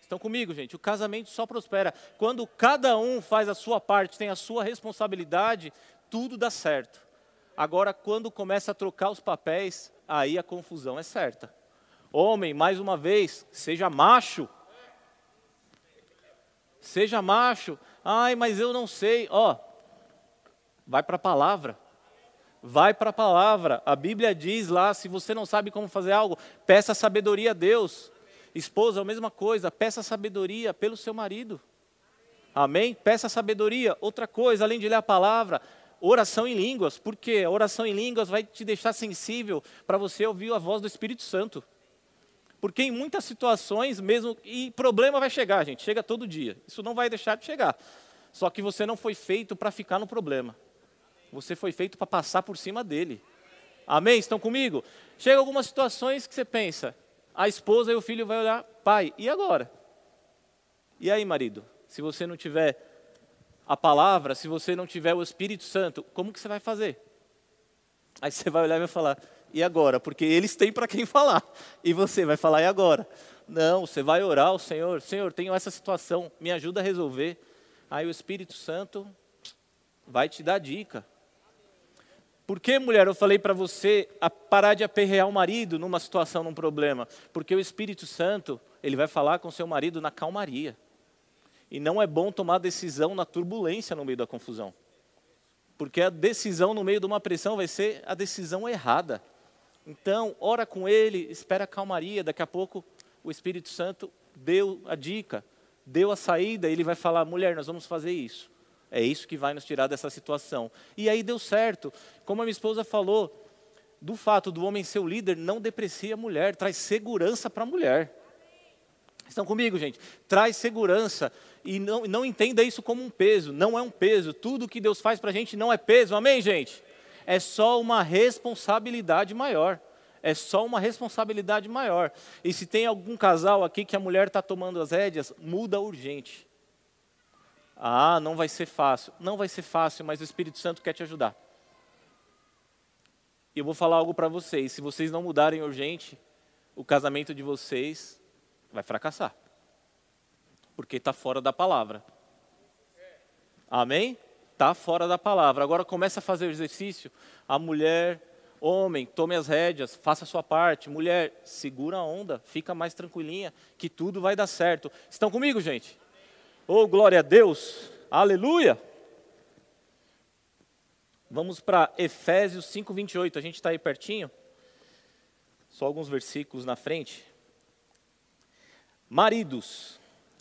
Estão comigo, gente? O casamento só prospera. Quando cada um faz a sua parte, tem a sua responsabilidade, tudo dá certo. Agora, quando começa a trocar os papéis, aí a confusão é certa. Homem, mais uma vez, seja macho. Seja macho. Ai, mas eu não sei. Ó, vai para a palavra. Vai para a palavra. A Bíblia diz lá: se você não sabe como fazer algo, peça sabedoria a Deus. Esposa, a mesma coisa, peça sabedoria pelo seu marido. Amém? Peça sabedoria. Outra coisa, além de ler a palavra, oração em línguas. Por quê? A oração em línguas vai te deixar sensível para você ouvir a voz do Espírito Santo. Porque em muitas situações, mesmo. E problema vai chegar, gente, chega todo dia. Isso não vai deixar de chegar. Só que você não foi feito para ficar no problema. Você foi feito para passar por cima dele. Amém? Estão comigo? Chega algumas situações que você pensa, a esposa e o filho vai olhar, pai, e agora? E aí, marido? Se você não tiver a palavra, se você não tiver o Espírito Santo, como que você vai fazer? Aí você vai olhar e vai falar, e agora? Porque eles têm para quem falar. E você vai falar, e agora? Não, você vai orar ao Senhor, Senhor, tenho essa situação, me ajuda a resolver. Aí o Espírito Santo vai te dar dica. Por que, mulher, eu falei para você parar de aperrear o marido numa situação, num problema? Porque o Espírito Santo, ele vai falar com seu marido na calmaria. E não é bom tomar decisão na turbulência no meio da confusão. Porque a decisão no meio de uma pressão vai ser a decisão errada. Então, ora com ele, espera a calmaria, daqui a pouco o Espírito Santo deu a dica, deu a saída, ele vai falar: mulher, nós vamos fazer isso. É isso que vai nos tirar dessa situação. E aí deu certo. Como a minha esposa falou, do fato do homem ser o líder não deprecia a mulher, traz segurança para a mulher. Estão comigo, gente? Traz segurança. E não, não entenda isso como um peso. Não é um peso. Tudo que Deus faz para a gente não é peso. Amém, gente? É só uma responsabilidade maior. É só uma responsabilidade maior. E se tem algum casal aqui que a mulher está tomando as rédeas, muda urgente. Ah, não vai ser fácil. Não vai ser fácil, mas o Espírito Santo quer te ajudar. E eu vou falar algo para vocês: se vocês não mudarem urgente, o casamento de vocês vai fracassar. Porque está fora da palavra. Amém? Está fora da palavra. Agora começa a fazer o exercício. A mulher, homem, tome as rédeas, faça a sua parte. Mulher, segura a onda, fica mais tranquilinha, que tudo vai dar certo. Estão comigo, gente? Oh, glória a Deus! Aleluia! Vamos para Efésios 5, 28. A gente está aí pertinho. Só alguns versículos na frente. Maridos,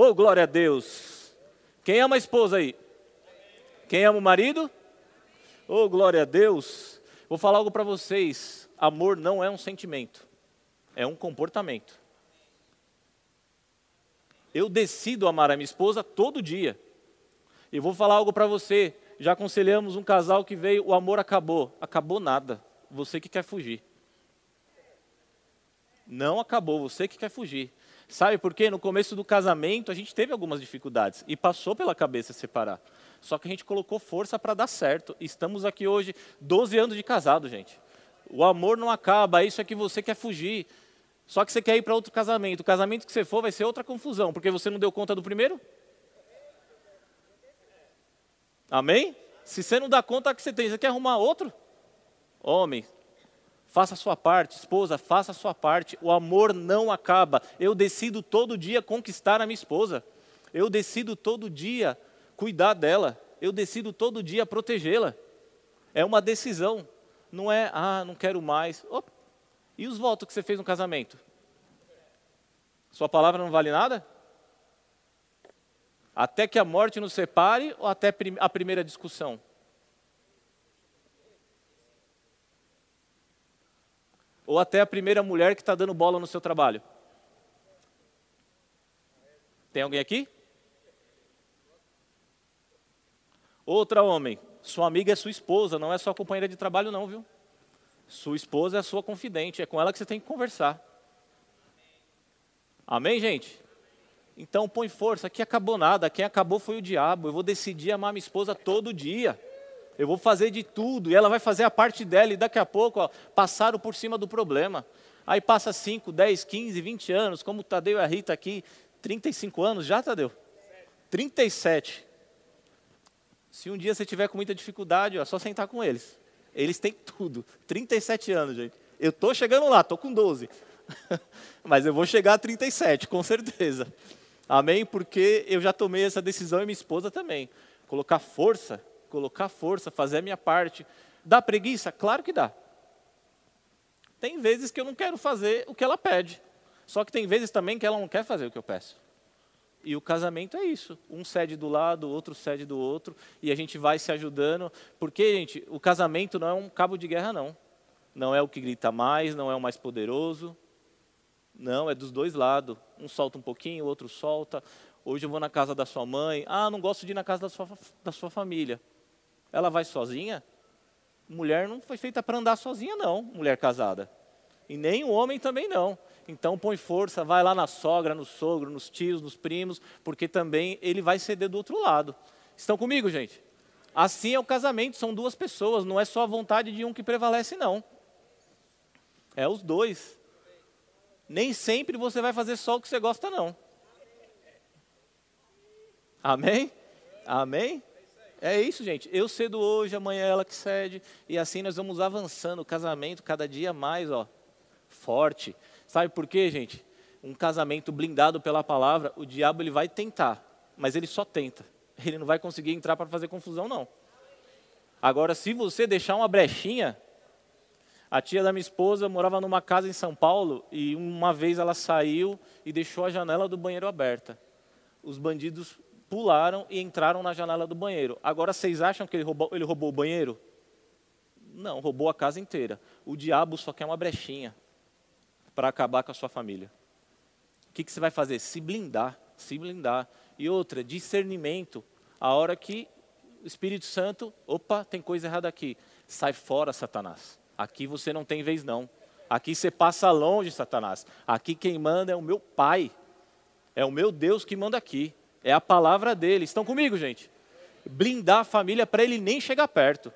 Oh, glória a Deus! Quem ama a esposa aí? Quem ama o marido? Oh, glória a Deus! Vou falar algo para vocês: amor não é um sentimento, é um comportamento. Eu decido amar a minha esposa todo dia. E vou falar algo para você. Já aconselhamos um casal que veio, o amor acabou. Acabou nada. Você que quer fugir. Não acabou, você que quer fugir. Sabe por quê? No começo do casamento a gente teve algumas dificuldades e passou pela cabeça separar. Só que a gente colocou força para dar certo. Estamos aqui hoje, 12 anos de casado, gente. O amor não acaba, isso é que você quer fugir. Só que você quer ir para outro casamento. O casamento que você for vai ser outra confusão, porque você não deu conta do primeiro? Amém? Se você não dá conta que você tem, você quer arrumar outro? Homem, faça a sua parte. Esposa, faça a sua parte. O amor não acaba. Eu decido todo dia conquistar a minha esposa. Eu decido todo dia cuidar dela. Eu decido todo dia protegê-la. É uma decisão. Não é, ah, não quero mais. Opa, e os votos que você fez no casamento? Sua palavra não vale nada? Até que a morte nos separe ou até a primeira discussão? Ou até a primeira mulher que está dando bola no seu trabalho? Tem alguém aqui? Outra homem, sua amiga é sua esposa, não é sua companheira de trabalho, não, viu? Sua esposa é a sua confidente, é com ela que você tem que conversar. Amém, gente? Então põe força, aqui acabou nada, quem acabou foi o diabo. Eu vou decidir amar minha esposa todo dia. Eu vou fazer de tudo, e ela vai fazer a parte dela, e daqui a pouco ó, passaram por cima do problema. Aí passa 5, 10, 15, 20 anos, como o Tadeu e a Rita aqui, 35 anos já, Tadeu? 37. Se um dia você tiver com muita dificuldade, ó, é só sentar com eles. Eles têm tudo. 37 anos, gente. Eu estou chegando lá, estou com 12. Mas eu vou chegar a 37, com certeza. Amém? Porque eu já tomei essa decisão e minha esposa também. Colocar força, colocar força, fazer a minha parte. Dá preguiça? Claro que dá. Tem vezes que eu não quero fazer o que ela pede. Só que tem vezes também que ela não quer fazer o que eu peço. E o casamento é isso. Um cede do lado, outro cede do outro, e a gente vai se ajudando. Porque, gente, o casamento não é um cabo de guerra, não. Não é o que grita mais, não é o mais poderoso. Não, é dos dois lados. Um solta um pouquinho, o outro solta. Hoje eu vou na casa da sua mãe. Ah, não gosto de ir na casa da sua, da sua família. Ela vai sozinha? Mulher não foi feita para andar sozinha, não, mulher casada. E nem o homem também não. Então põe força, vai lá na sogra, no sogro, nos tios, nos primos, porque também ele vai ceder do outro lado. Estão comigo, gente? Assim é o casamento, são duas pessoas, não é só a vontade de um que prevalece, não. É os dois. Nem sempre você vai fazer só o que você gosta, não. Amém? Amém? É isso, gente. Eu cedo hoje, amanhã ela que cede, e assim nós vamos avançando o casamento cada dia mais, ó, forte. Sabe por quê, gente? Um casamento blindado pela palavra, o diabo ele vai tentar, mas ele só tenta. Ele não vai conseguir entrar para fazer confusão, não. Agora, se você deixar uma brechinha, a tia da minha esposa morava numa casa em São Paulo e uma vez ela saiu e deixou a janela do banheiro aberta. Os bandidos pularam e entraram na janela do banheiro. Agora, vocês acham que ele roubou, ele roubou o banheiro? Não, roubou a casa inteira. O diabo só quer uma brechinha para acabar com a sua família. O que, que você vai fazer? Se blindar, se blindar. E outra, discernimento. A hora que o Espírito Santo, opa, tem coisa errada aqui. Sai fora, Satanás. Aqui você não tem vez não. Aqui você passa longe, Satanás. Aqui quem manda é o meu Pai. É o meu Deus que manda aqui. É a palavra dele. Estão comigo, gente? Blindar a família para ele nem chegar perto.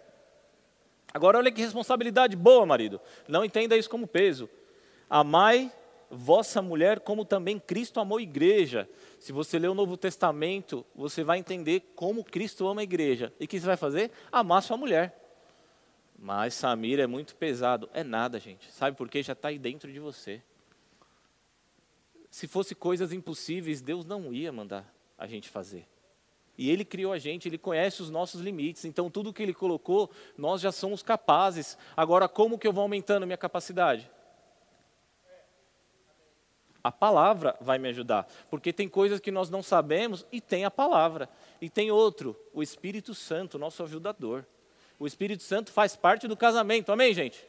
Agora, olha que responsabilidade boa, marido. Não entenda isso como peso. Amai vossa mulher como também Cristo amou a igreja. Se você ler o Novo Testamento, você vai entender como Cristo ama a igreja. E o que você vai fazer? Amar sua mulher. Mas Samir é muito pesado. É nada, gente. Sabe por quê? Já está aí dentro de você. Se fosse coisas impossíveis, Deus não ia mandar a gente fazer. E Ele criou a gente, Ele conhece os nossos limites. Então, tudo que Ele colocou, nós já somos capazes. Agora, como que eu vou aumentando minha capacidade? A palavra vai me ajudar, porque tem coisas que nós não sabemos e tem a palavra. E tem outro, o Espírito Santo, nosso ajudador. O Espírito Santo faz parte do casamento, amém, gente?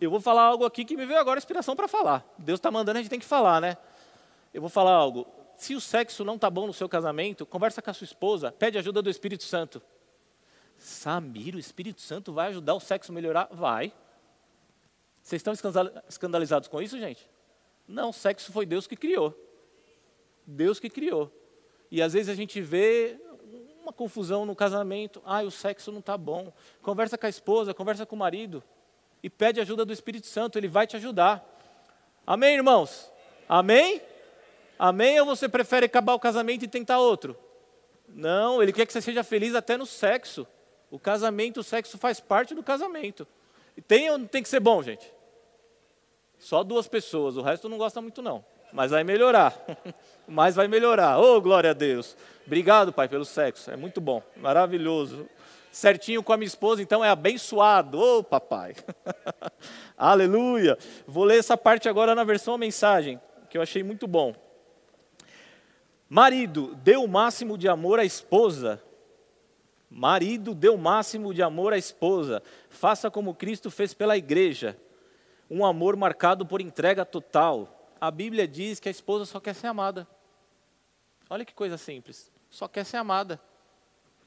Eu vou falar algo aqui que me veio agora inspiração para falar. Deus está mandando, a gente tem que falar, né? Eu vou falar algo. Se o sexo não está bom no seu casamento, conversa com a sua esposa, pede ajuda do Espírito Santo. Samir, o Espírito Santo vai ajudar o sexo a melhorar? Vai. Vocês estão escandalizados com isso, gente? Não, sexo foi Deus que criou. Deus que criou. E às vezes a gente vê uma confusão no casamento. Ah, o sexo não está bom. Conversa com a esposa, conversa com o marido. E pede ajuda do Espírito Santo, ele vai te ajudar. Amém, irmãos? Amém? Amém ou você prefere acabar o casamento e tentar outro? Não, ele quer que você seja feliz até no sexo. O casamento, o sexo faz parte do casamento. Tem ou não tem que ser bom, gente? Só duas pessoas, o resto não gosta muito não. Mas vai melhorar. Mas vai melhorar. Oh, glória a Deus. Obrigado, Pai, pelo sexo. É muito bom, maravilhoso. Certinho com a minha esposa, então é abençoado. Oh, papai. Aleluia. Vou ler essa parte agora na versão mensagem, que eu achei muito bom. Marido, dê o máximo de amor à esposa, Marido, dê o máximo de amor à esposa. Faça como Cristo fez pela igreja. Um amor marcado por entrega total. A Bíblia diz que a esposa só quer ser amada. Olha que coisa simples. Só quer ser amada.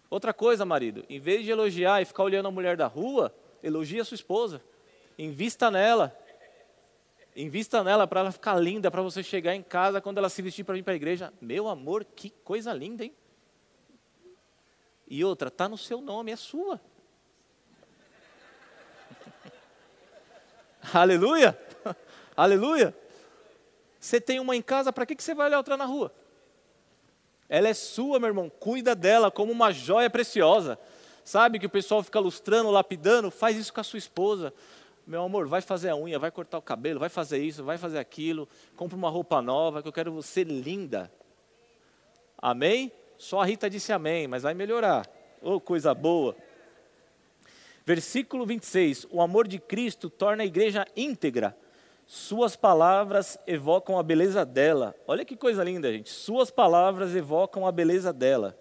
Outra coisa, marido, em vez de elogiar e ficar olhando a mulher da rua, elogie a sua esposa. Invista nela. Invista nela para ela ficar linda, para você chegar em casa quando ela se vestir para vir para a igreja. Meu amor, que coisa linda, hein? E outra, está no seu nome, é sua. Aleluia! Aleluia! Você tem uma em casa, para que, que você vai olhar outra na rua? Ela é sua, meu irmão. Cuida dela como uma joia preciosa. Sabe que o pessoal fica lustrando, lapidando? Faz isso com a sua esposa. Meu amor, vai fazer a unha, vai cortar o cabelo, vai fazer isso, vai fazer aquilo. Compra uma roupa nova, que eu quero você linda. Amém? Só a Rita disse amém, mas vai melhorar. Oh, coisa boa. Versículo 26. O amor de Cristo torna a igreja íntegra. Suas palavras evocam a beleza dela. Olha que coisa linda, gente. Suas palavras evocam a beleza dela.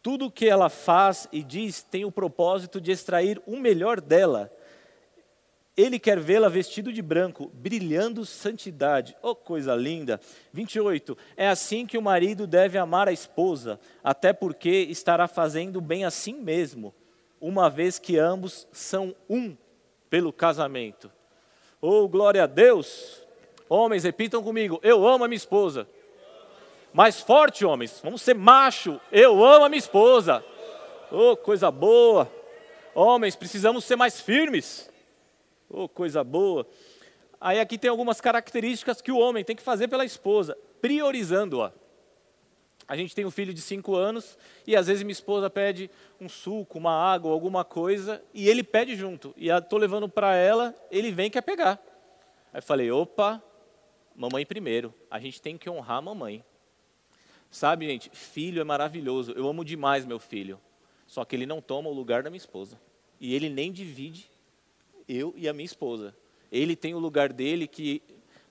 Tudo o que ela faz e diz tem o propósito de extrair o melhor dela ele quer vê-la vestido de branco, brilhando santidade. Oh, coisa linda. 28. É assim que o marido deve amar a esposa, até porque estará fazendo bem assim mesmo, uma vez que ambos são um pelo casamento. Oh, glória a Deus. Homens, repitam comigo: Eu amo a minha esposa. Mais forte, homens. Vamos ser macho. Eu amo a minha esposa. Oh, coisa boa. Homens, precisamos ser mais firmes. Oh, coisa boa. Aí aqui tem algumas características que o homem tem que fazer pela esposa, priorizando-a. A gente tem um filho de cinco anos e às vezes minha esposa pede um suco, uma água, alguma coisa e ele pede junto. E estou levando para ela, ele vem quer pegar. Aí eu falei, opa, mamãe primeiro. A gente tem que honrar a mamãe. Sabe, gente, filho é maravilhoso. Eu amo demais meu filho. Só que ele não toma o lugar da minha esposa. E ele nem divide eu e a minha esposa. Ele tem o lugar dele que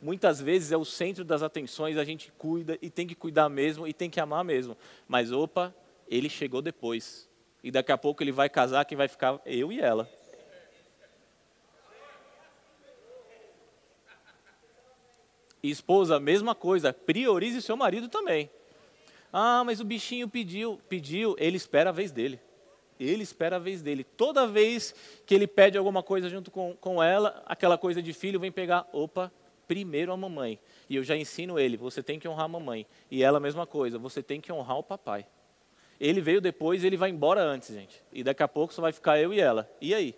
muitas vezes é o centro das atenções, a gente cuida e tem que cuidar mesmo e tem que amar mesmo. Mas opa, ele chegou depois. E daqui a pouco ele vai casar, quem vai ficar? Eu e ela. E esposa, mesma coisa, priorize seu marido também. Ah, mas o bichinho pediu, pediu, ele espera a vez dele. Ele espera a vez dele. Toda vez que ele pede alguma coisa junto com, com ela, aquela coisa de filho, vem pegar, opa, primeiro a mamãe. E eu já ensino ele, você tem que honrar a mamãe. E ela a mesma coisa, você tem que honrar o papai. Ele veio depois, ele vai embora antes, gente. E daqui a pouco só vai ficar eu e ela. E aí?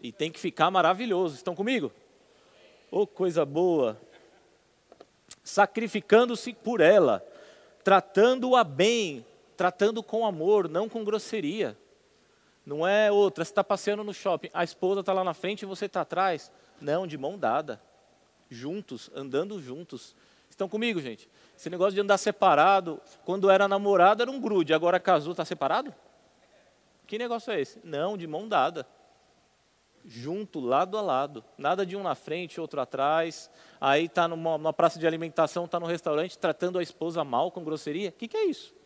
E tem que ficar maravilhoso. Estão comigo? Oh, coisa boa sacrificando-se por ela, tratando-a bem, tratando com amor, não com grosseria. Não é outra, você está passeando no shopping, a esposa está lá na frente e você está atrás. Não, de mão dada, juntos, andando juntos. Estão comigo, gente? Esse negócio de andar separado, quando era namorado era um grude, agora casou, está separado? Que negócio é esse? Não, de mão dada junto, lado a lado. Nada de um na frente, outro atrás. Aí está numa, numa, praça de alimentação, está no restaurante, tratando a esposa mal, com grosseria. O que, que é isso?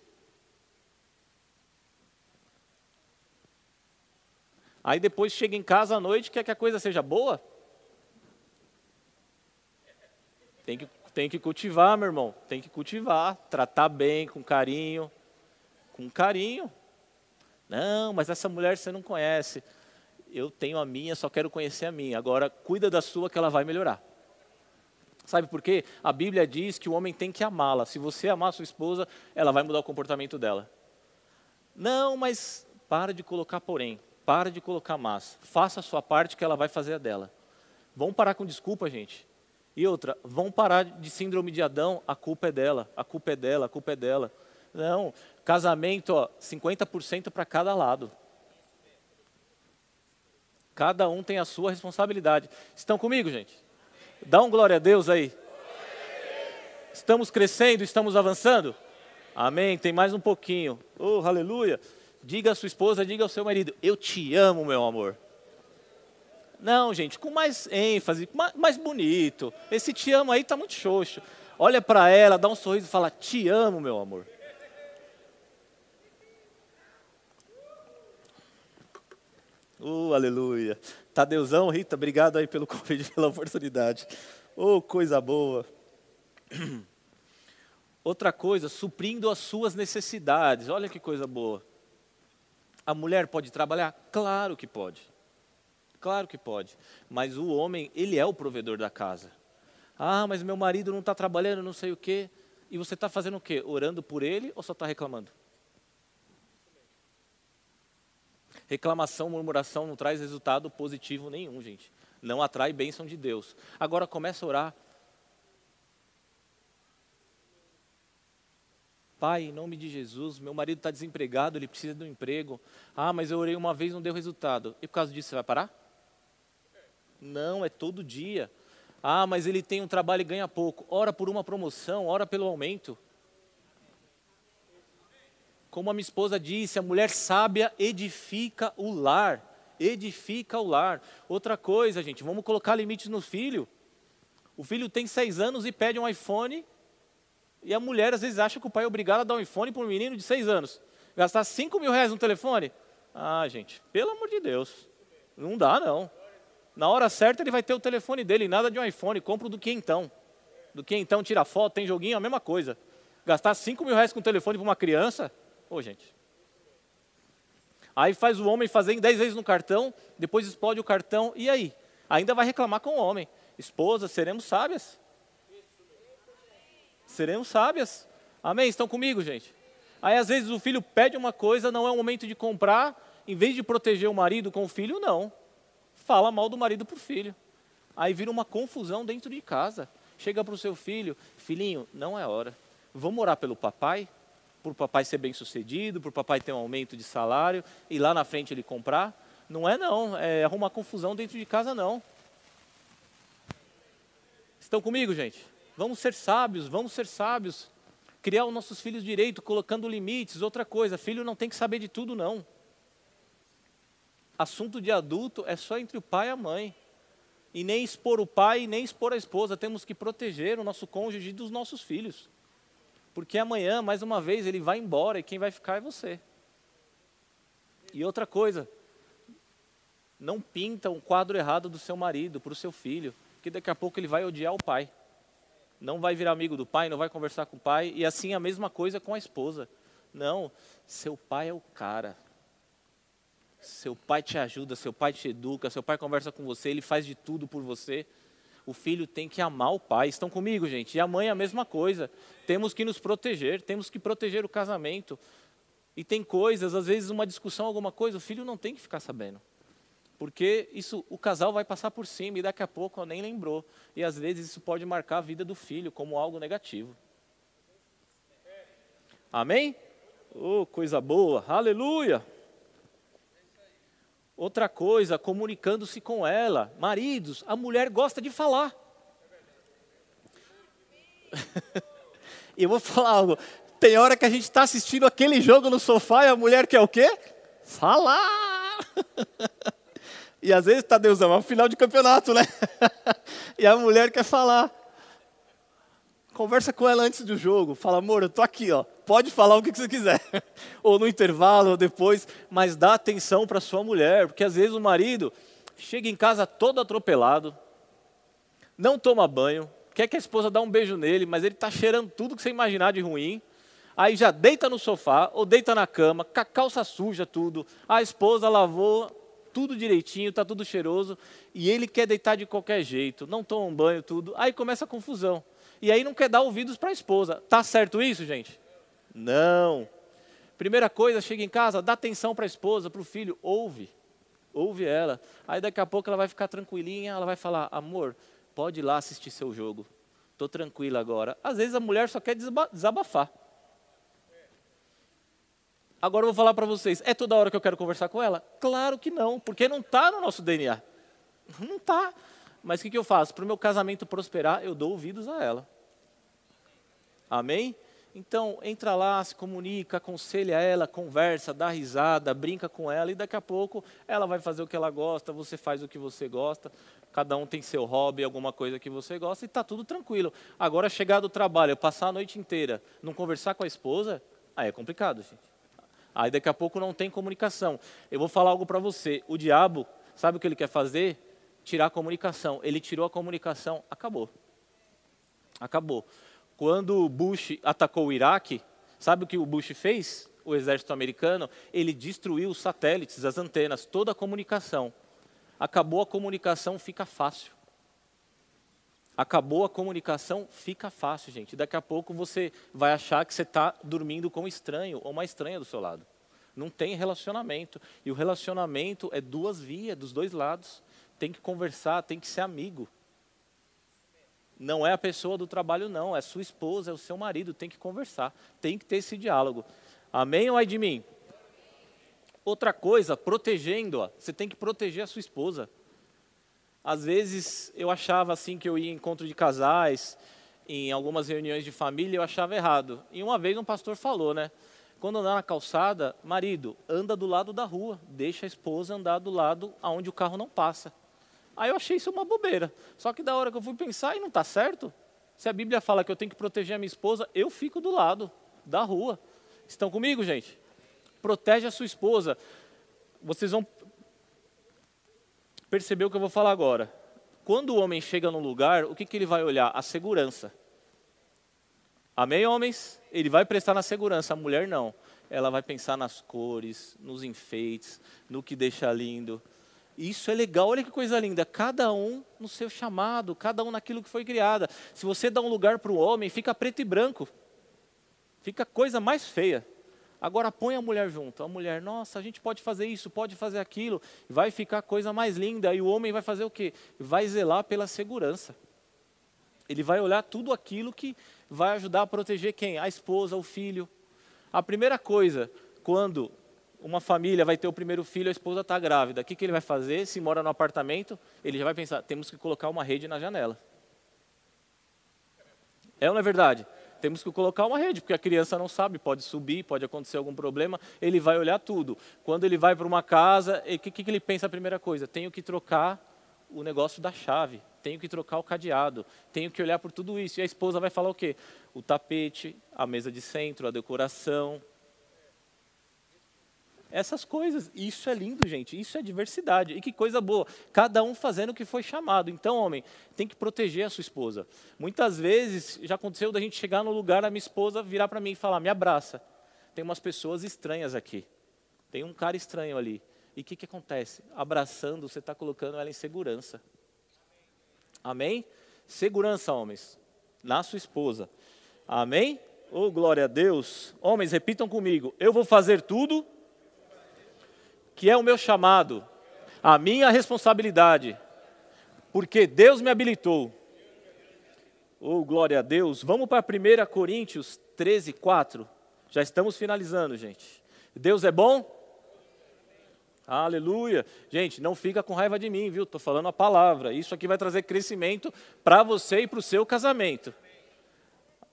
Aí depois chega em casa à noite, quer que a coisa seja boa? Tem que, tem que cultivar, meu irmão. Tem que cultivar. Tratar bem, com carinho. Com carinho. Não, mas essa mulher você não conhece eu tenho a minha, só quero conhecer a minha. Agora, cuida da sua que ela vai melhorar. Sabe por quê? A Bíblia diz que o homem tem que amá-la. Se você amar sua esposa, ela vai mudar o comportamento dela. Não, mas para de colocar porém. Para de colocar mas. Faça a sua parte que ela vai fazer a dela. Vão parar com desculpa, gente. E outra, vão parar de síndrome de Adão, a culpa é dela, a culpa é dela, a culpa é dela. Não, casamento, ó, 50% para cada lado. Cada um tem a sua responsabilidade. Estão comigo, gente? Dá um glória a Deus aí. Estamos crescendo, estamos avançando? Amém. Tem mais um pouquinho. Oh, aleluia. Diga à sua esposa, diga ao seu marido: Eu te amo, meu amor. Não, gente, com mais ênfase, mais bonito. Esse te amo aí está muito xoxo. Olha para ela, dá um sorriso e fala: Te amo, meu amor. Oh, aleluia. Tadeuzão, Rita, obrigado aí pelo convite, pela oportunidade. Oh, coisa boa. Outra coisa, suprindo as suas necessidades. Olha que coisa boa. A mulher pode trabalhar? Claro que pode. Claro que pode. Mas o homem, ele é o provedor da casa. Ah, mas meu marido não está trabalhando, não sei o quê. E você está fazendo o quê? Orando por ele ou só está reclamando? Reclamação, murmuração não traz resultado positivo nenhum, gente. Não atrai bênção de Deus. Agora começa a orar. Pai, em nome de Jesus, meu marido está desempregado, ele precisa de um emprego. Ah, mas eu orei uma vez não deu resultado. E por causa disso você vai parar? Não, é todo dia. Ah, mas ele tem um trabalho e ganha pouco. Ora por uma promoção, ora pelo aumento. Como a minha esposa disse, a mulher sábia edifica o lar. Edifica o lar. Outra coisa, gente, vamos colocar limites no filho. O filho tem seis anos e pede um iPhone, e a mulher às vezes acha que o pai é obrigado a dar um iPhone para um menino de seis anos. Gastar cinco mil reais no telefone? Ah, gente, pelo amor de Deus. Não dá, não. Na hora certa ele vai ter o telefone dele, nada de um iPhone, compro do que então. Do que então tira foto, tem joguinho, a mesma coisa. Gastar cinco mil reais com telefone para uma criança, Ô, gente. Aí faz o homem fazer em 10 vezes no cartão, depois explode o cartão, e aí? Ainda vai reclamar com o homem. Esposa, seremos sábias. Seremos sábias. Amém? Estão comigo, gente? Aí às vezes o filho pede uma coisa, não é o momento de comprar, em vez de proteger o marido com o filho, não. Fala mal do marido para o filho. Aí vira uma confusão dentro de casa. Chega para o seu filho, filhinho, não é hora. Vamos orar pelo papai? por o papai ser bem sucedido, por o papai ter um aumento de salário e lá na frente ele comprar. Não é não, é arrumar confusão dentro de casa não. Estão comigo, gente? Vamos ser sábios, vamos ser sábios. Criar os nossos filhos direito, colocando limites. Outra coisa, filho não tem que saber de tudo, não. Assunto de adulto é só entre o pai e a mãe. E nem expor o pai, nem expor a esposa. Temos que proteger o nosso cônjuge dos nossos filhos. Porque amanhã, mais uma vez, ele vai embora e quem vai ficar é você. E outra coisa, não pinta um quadro errado do seu marido para o seu filho, que daqui a pouco ele vai odiar o pai. Não vai virar amigo do pai, não vai conversar com o pai, e assim a mesma coisa com a esposa. Não, seu pai é o cara. Seu pai te ajuda, seu pai te educa, seu pai conversa com você, ele faz de tudo por você. O filho tem que amar o pai. Estão comigo, gente? E a mãe é a mesma coisa. Temos que nos proteger, temos que proteger o casamento. E tem coisas, às vezes uma discussão, alguma coisa, o filho não tem que ficar sabendo. Porque isso, o casal vai passar por cima e daqui a pouco nem lembrou. E às vezes isso pode marcar a vida do filho como algo negativo. Amém? Oh, coisa boa, aleluia! Outra coisa, comunicando-se com ela. Maridos, a mulher gosta de falar. eu vou falar algo. Tem hora que a gente está assistindo aquele jogo no sofá e a mulher quer o quê? Falar! E às vezes, Tadeuzão, é um final de campeonato, né? e a mulher quer falar. Conversa com ela antes do jogo. Fala, amor, eu tô aqui, ó. Pode falar o que você quiser. ou no intervalo, ou depois. Mas dá atenção para sua mulher. Porque às vezes o marido chega em casa todo atropelado, não toma banho, quer que a esposa dê um beijo nele, mas ele está cheirando tudo que você imaginar de ruim. Aí já deita no sofá ou deita na cama, com a calça suja, tudo. A esposa lavou tudo direitinho, está tudo cheiroso, e ele quer deitar de qualquer jeito, não toma um banho, tudo. Aí começa a confusão. E aí não quer dar ouvidos para a esposa. Tá certo isso, gente? Não. Primeira coisa, chega em casa, dá atenção para a esposa, para o filho, ouve. Ouve ela. Aí daqui a pouco ela vai ficar tranquilinha, ela vai falar: amor, pode ir lá assistir seu jogo. Estou tranquila agora. Às vezes a mulher só quer desabafar. Agora eu vou falar para vocês, é toda hora que eu quero conversar com ela? Claro que não, porque não está no nosso DNA. Não está. Mas o que, que eu faço? Para o meu casamento prosperar, eu dou ouvidos a ela. Amém? Então, entra lá, se comunica, aconselha ela, conversa, dá risada, brinca com ela, e daqui a pouco ela vai fazer o que ela gosta, você faz o que você gosta, cada um tem seu hobby, alguma coisa que você gosta, e está tudo tranquilo. Agora, chegar do trabalho, passar a noite inteira, não conversar com a esposa, aí é complicado, gente. Aí daqui a pouco não tem comunicação. Eu vou falar algo para você. O diabo, sabe o que ele quer fazer? Tirar a comunicação. Ele tirou a comunicação, acabou. Acabou. Quando Bush atacou o Iraque, sabe o que o Bush fez? O exército americano, ele destruiu os satélites, as antenas, toda a comunicação. Acabou a comunicação, fica fácil. Acabou a comunicação, fica fácil, gente. Daqui a pouco você vai achar que você está dormindo com um estranho ou uma estranha do seu lado. Não tem relacionamento. E o relacionamento é duas vias, dos dois lados. Tem que conversar, tem que ser amigo. Não é a pessoa do trabalho, não. É sua esposa, é o seu marido. Tem que conversar. Tem que ter esse diálogo. Amém ou é de mim? Outra coisa, protegendo-a. Você tem que proteger a sua esposa. Às vezes eu achava assim que eu ia em encontro de casais, em algumas reuniões de família, eu achava errado. E uma vez um pastor falou, né? Quando andar na calçada, marido, anda do lado da rua, deixa a esposa andar do lado aonde o carro não passa. Aí eu achei isso uma bobeira. Só que da hora que eu fui pensar, e não está certo. Se a Bíblia fala que eu tenho que proteger a minha esposa, eu fico do lado da rua. Estão comigo, gente? Protege a sua esposa. Vocês vão percebeu o que eu vou falar agora. Quando o homem chega num lugar, o que, que ele vai olhar? A segurança. Amém, homens? Ele vai prestar na segurança, a mulher não. Ela vai pensar nas cores, nos enfeites, no que deixa lindo. Isso é legal, olha que coisa linda. Cada um no seu chamado, cada um naquilo que foi criada. Se você dá um lugar para o homem, fica preto e branco. Fica coisa mais feia. Agora põe a mulher junto. A mulher, nossa, a gente pode fazer isso, pode fazer aquilo. Vai ficar coisa mais linda. E o homem vai fazer o quê? Vai zelar pela segurança. Ele vai olhar tudo aquilo que vai ajudar a proteger quem? A esposa, o filho. A primeira coisa, quando uma família vai ter o primeiro filho, a esposa está grávida, o que, que ele vai fazer? Se mora no apartamento, ele já vai pensar: temos que colocar uma rede na janela. É ou não é verdade? Temos que colocar uma rede, porque a criança não sabe, pode subir, pode acontecer algum problema, ele vai olhar tudo. Quando ele vai para uma casa, o que, que ele pensa a primeira coisa? Tenho que trocar o negócio da chave, tenho que trocar o cadeado, tenho que olhar por tudo isso. E a esposa vai falar o quê? O tapete, a mesa de centro, a decoração. Essas coisas, isso é lindo, gente, isso é diversidade. E que coisa boa, cada um fazendo o que foi chamado. Então, homem, tem que proteger a sua esposa. Muitas vezes já aconteceu da gente chegar no lugar, a minha esposa virar para mim e falar: me abraça. Tem umas pessoas estranhas aqui, tem um cara estranho ali. E o que, que acontece? Abraçando, você está colocando ela em segurança. Amém? Segurança, homens, na sua esposa. Amém? Oh, glória a Deus. Homens, repitam comigo: eu vou fazer tudo que é o meu chamado, a minha responsabilidade, porque Deus me habilitou. Oh, glória a Deus. Vamos para 1 Coríntios 13, 4. Já estamos finalizando, gente. Deus é bom? Aleluia. Gente, não fica com raiva de mim, viu? Estou falando a palavra. Isso aqui vai trazer crescimento para você e para o seu casamento.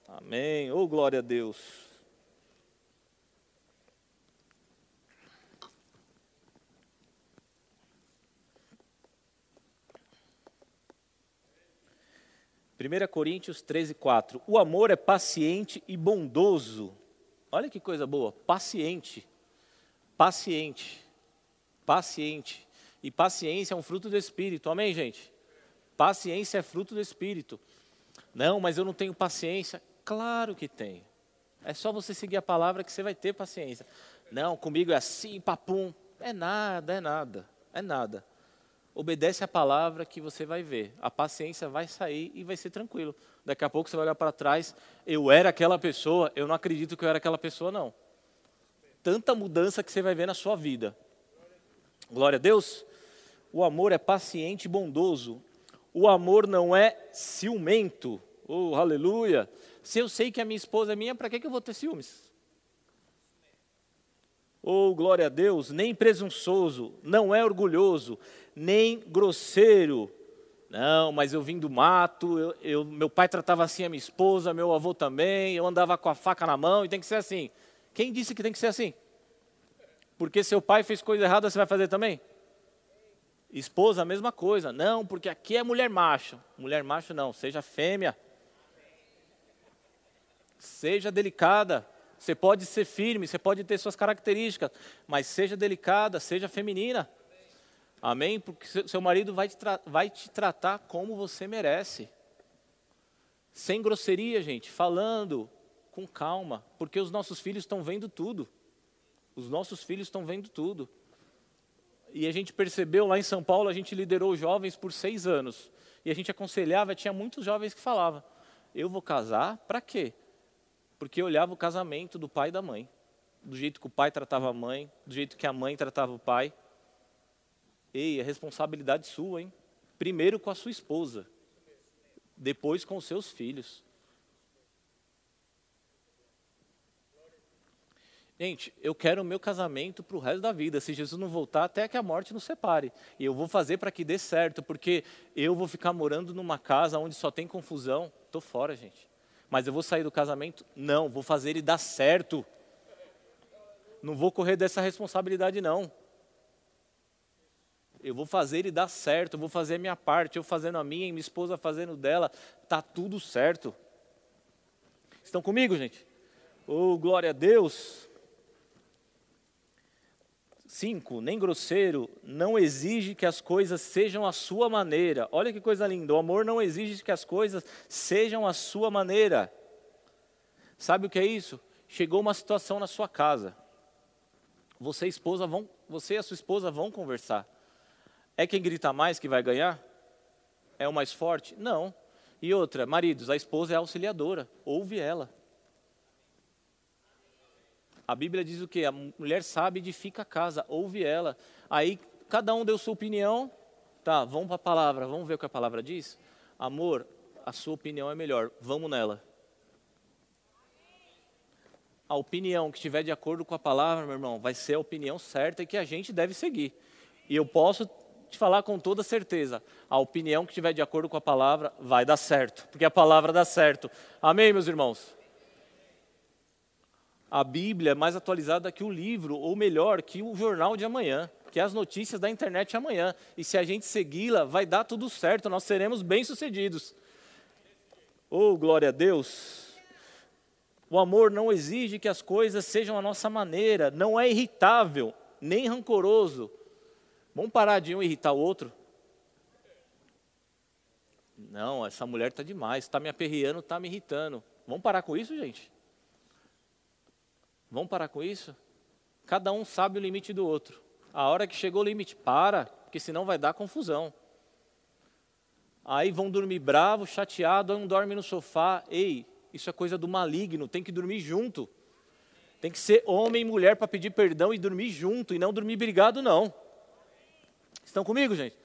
Amém. Oh, glória a Deus. 1 Coríntios 13, 4. O amor é paciente e bondoso. Olha que coisa boa. Paciente. Paciente. Paciente. E paciência é um fruto do Espírito. Amém, gente? Paciência é fruto do Espírito. Não, mas eu não tenho paciência. Claro que tem. É só você seguir a palavra que você vai ter paciência. Não, comigo é assim, papum. É nada, é nada. É nada obedece a palavra que você vai ver. A paciência vai sair e vai ser tranquilo. Daqui a pouco você vai olhar para trás, eu era aquela pessoa, eu não acredito que eu era aquela pessoa, não. Tanta mudança que você vai ver na sua vida. Glória a Deus. O amor é paciente e bondoso. O amor não é ciumento. Oh, aleluia. Se eu sei que a minha esposa é minha, para que, que eu vou ter ciúmes? Oh, glória a Deus, nem presunçoso, não é orgulhoso, nem grosseiro. Não, mas eu vim do mato, eu, eu, meu pai tratava assim a minha esposa, meu avô também, eu andava com a faca na mão e tem que ser assim. Quem disse que tem que ser assim? Porque seu pai fez coisa errada, você vai fazer também? Esposa, a mesma coisa. Não, porque aqui é mulher macho. Mulher macho não, seja fêmea. Seja delicada. Você pode ser firme, você pode ter suas características, mas seja delicada, seja feminina. Amém? Porque seu marido vai te, vai te tratar como você merece. Sem grosseria, gente, falando com calma, porque os nossos filhos estão vendo tudo. Os nossos filhos estão vendo tudo. E a gente percebeu lá em São Paulo, a gente liderou jovens por seis anos. E a gente aconselhava, tinha muitos jovens que falavam: Eu vou casar para quê? Porque olhava o casamento do pai e da mãe. Do jeito que o pai tratava a mãe, do jeito que a mãe tratava o pai. Ei, é responsabilidade sua, hein? Primeiro com a sua esposa, depois com os seus filhos. Gente, eu quero o meu casamento para o resto da vida. Se Jesus não voltar, até que a morte nos separe. E eu vou fazer para que dê certo, porque eu vou ficar morando numa casa onde só tem confusão. Estou fora, gente. Mas eu vou sair do casamento? Não, vou fazer ele dar certo. Não vou correr dessa responsabilidade, não eu vou fazer ele dar certo, eu vou fazer a minha parte, eu fazendo a minha e minha esposa fazendo dela, tá tudo certo. Estão comigo, gente? Oh, glória a Deus. Cinco, nem grosseiro, não exige que as coisas sejam a sua maneira. Olha que coisa linda, o amor não exige que as coisas sejam a sua maneira. Sabe o que é isso? Chegou uma situação na sua casa. Você esposa vão, você e a sua esposa vão conversar. É quem grita mais que vai ganhar? É o mais forte? Não. E outra, maridos, a esposa é auxiliadora, ouve ela. A Bíblia diz o quê? A mulher sabe edifica a casa, ouve ela. Aí cada um deu sua opinião, tá, vamos para a palavra, vamos ver o que a palavra diz? Amor, a sua opinião é melhor, vamos nela. A opinião que estiver de acordo com a palavra, meu irmão, vai ser a opinião certa e que a gente deve seguir. E eu posso te falar com toda certeza, a opinião que estiver de acordo com a palavra vai dar certo, porque a palavra dá certo. Amém, meus irmãos? A Bíblia é mais atualizada que o livro, ou melhor, que o jornal de amanhã, que as notícias da internet amanhã. E se a gente segui-la, vai dar tudo certo, nós seremos bem-sucedidos. Oh, glória a Deus! O amor não exige que as coisas sejam a nossa maneira, não é irritável, nem rancoroso. Vamos parar de um irritar o outro? Não, essa mulher está demais, está me aperreando, está me irritando. Vamos parar com isso, gente? Vamos parar com isso? Cada um sabe o limite do outro. A hora que chegou o limite, para, porque senão vai dar confusão. Aí vão dormir bravo, chateado, um dorme no sofá. Ei, isso é coisa do maligno, tem que dormir junto. Tem que ser homem e mulher para pedir perdão e dormir junto, e não dormir brigado, não. Estão comigo, gente?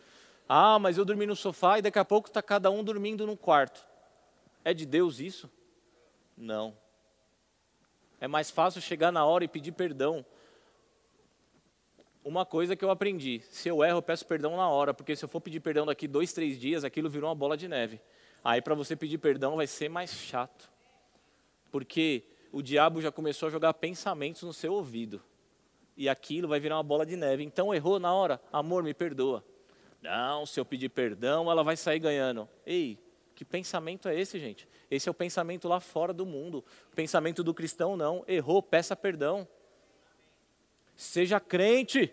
Ah, mas eu dormi no sofá e daqui a pouco está cada um dormindo no quarto. É de Deus isso? Não. É mais fácil chegar na hora e pedir perdão. Uma coisa que eu aprendi: se eu erro, eu peço perdão na hora, porque se eu for pedir perdão daqui dois, três dias, aquilo virou uma bola de neve. Aí para você pedir perdão vai ser mais chato, porque o diabo já começou a jogar pensamentos no seu ouvido e aquilo vai virar uma bola de neve. Então errou na hora, amor, me perdoa. Não, se eu pedir perdão, ela vai sair ganhando. Ei, que pensamento é esse, gente? Esse é o pensamento lá fora do mundo. O pensamento do cristão não. Errou, peça perdão. Seja crente.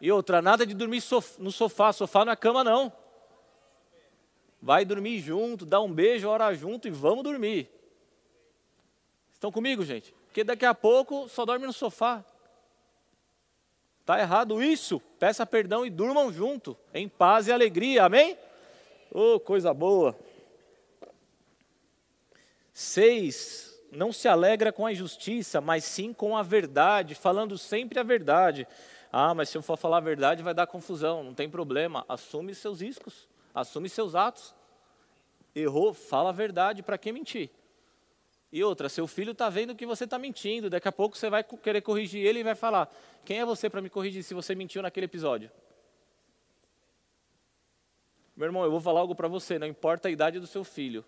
E outra, nada de dormir no sofá. Sofá não é cama, não. Vai dormir junto, dá um beijo, ora junto e vamos dormir. Estão comigo, gente? Porque daqui a pouco só dorme no sofá. Está errado isso. Peça perdão e durmam junto, em paz e alegria. Amém? Oh, coisa boa. Seis, não se alegra com a injustiça, mas sim com a verdade, falando sempre a verdade. Ah, mas se eu for falar a verdade vai dar confusão, não tem problema. Assume seus riscos, assume seus atos. Errou, fala a verdade, para que mentir? E outra, seu filho está vendo que você está mentindo, daqui a pouco você vai querer corrigir ele e vai falar: quem é você para me corrigir se você mentiu naquele episódio? Meu irmão, eu vou falar algo para você, não importa a idade do seu filho.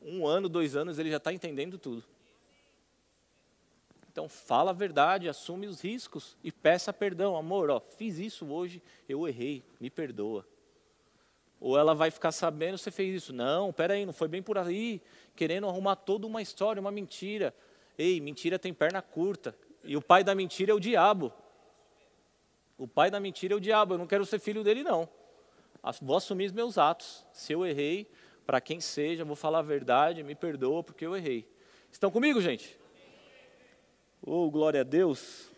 Um ano, dois anos, ele já está entendendo tudo. Então fala a verdade, assume os riscos e peça perdão. Amor, ó, fiz isso hoje, eu errei, me perdoa. Ou ela vai ficar sabendo que você fez isso. Não, peraí, não foi bem por aí, querendo arrumar toda uma história, uma mentira. Ei, mentira tem perna curta. E o pai da mentira é o diabo. O pai da mentira é o diabo. Eu não quero ser filho dele, não vou assumir os meus atos. Se eu errei, para quem seja, vou falar a verdade, me perdoa porque eu errei. Estão comigo, gente? Oh, glória a Deus.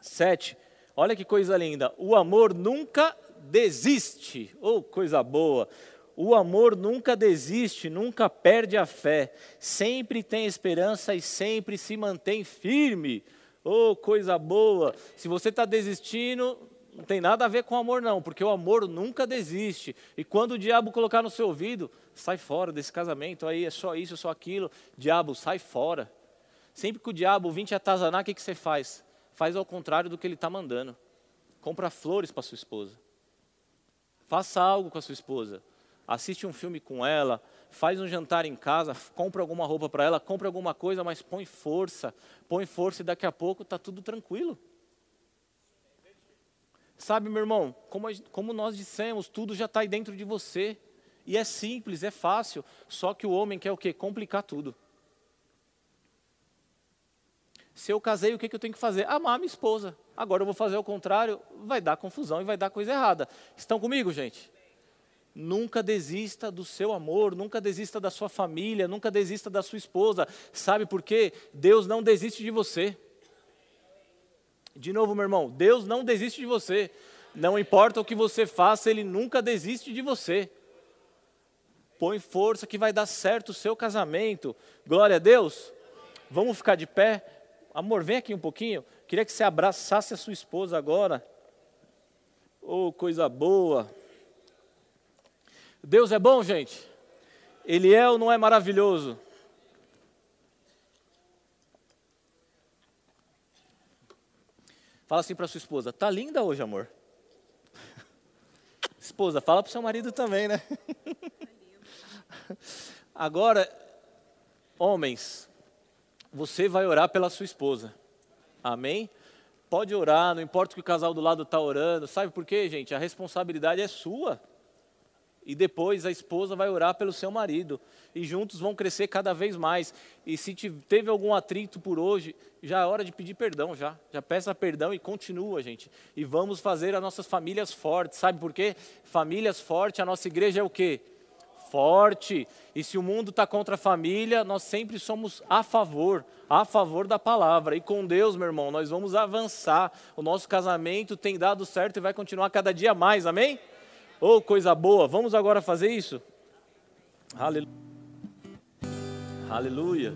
Sete. Olha que coisa linda. O amor nunca desiste. Oh, coisa boa. O amor nunca desiste, nunca perde a fé. Sempre tem esperança e sempre se mantém firme. Oh, coisa boa. Se você está desistindo, não tem nada a ver com amor, não, porque o amor nunca desiste. E quando o diabo colocar no seu ouvido, sai fora desse casamento, aí é só isso, é só aquilo. Diabo, sai fora. Sempre que o diabo vir te atazanar, o que, que você faz? Faz ao contrário do que ele está mandando. Compra flores para sua esposa. Faça algo com a sua esposa. Assiste um filme com ela, faz um jantar em casa, compra alguma roupa para ela, compra alguma coisa, mas põe força. Põe força e daqui a pouco está tudo tranquilo. Sabe, meu irmão, como, como nós dissemos, tudo já está aí dentro de você. E é simples, é fácil. Só que o homem quer o quê? Complicar tudo. Se eu casei, o que, que eu tenho que fazer? Amar minha esposa. Agora eu vou fazer o contrário, vai dar confusão e vai dar coisa errada. Estão comigo, gente? Nunca desista do seu amor, nunca desista da sua família, nunca desista da sua esposa. Sabe por quê? Deus não desiste de você. De novo, meu irmão, Deus não desiste de você. Não importa o que você faça, Ele nunca desiste de você. Põe força que vai dar certo o seu casamento. Glória a Deus. Vamos ficar de pé. Amor, vem aqui um pouquinho. Queria que você abraçasse a sua esposa agora. Oh, coisa boa. Deus é bom, gente. Ele é ou não é maravilhoso? Fala assim para sua esposa: "Tá linda hoje, amor". Esposa, fala para seu marido também, né? Agora, homens, você vai orar pela sua esposa. Amém? Pode orar, não importa o que o casal do lado está orando. Sabe por quê, gente? A responsabilidade é sua. E depois a esposa vai orar pelo seu marido. E juntos vão crescer cada vez mais. E se teve algum atrito por hoje, já é hora de pedir perdão, já. Já peça perdão e continua, gente. E vamos fazer as nossas famílias fortes. Sabe por quê? Famílias fortes, a nossa igreja é o quê? Forte. E se o mundo está contra a família, nós sempre somos a favor, a favor da palavra. E com Deus, meu irmão, nós vamos avançar. O nosso casamento tem dado certo e vai continuar cada dia mais, amém? Oh, coisa boa! Vamos agora fazer isso? Aleluia. Aleluia.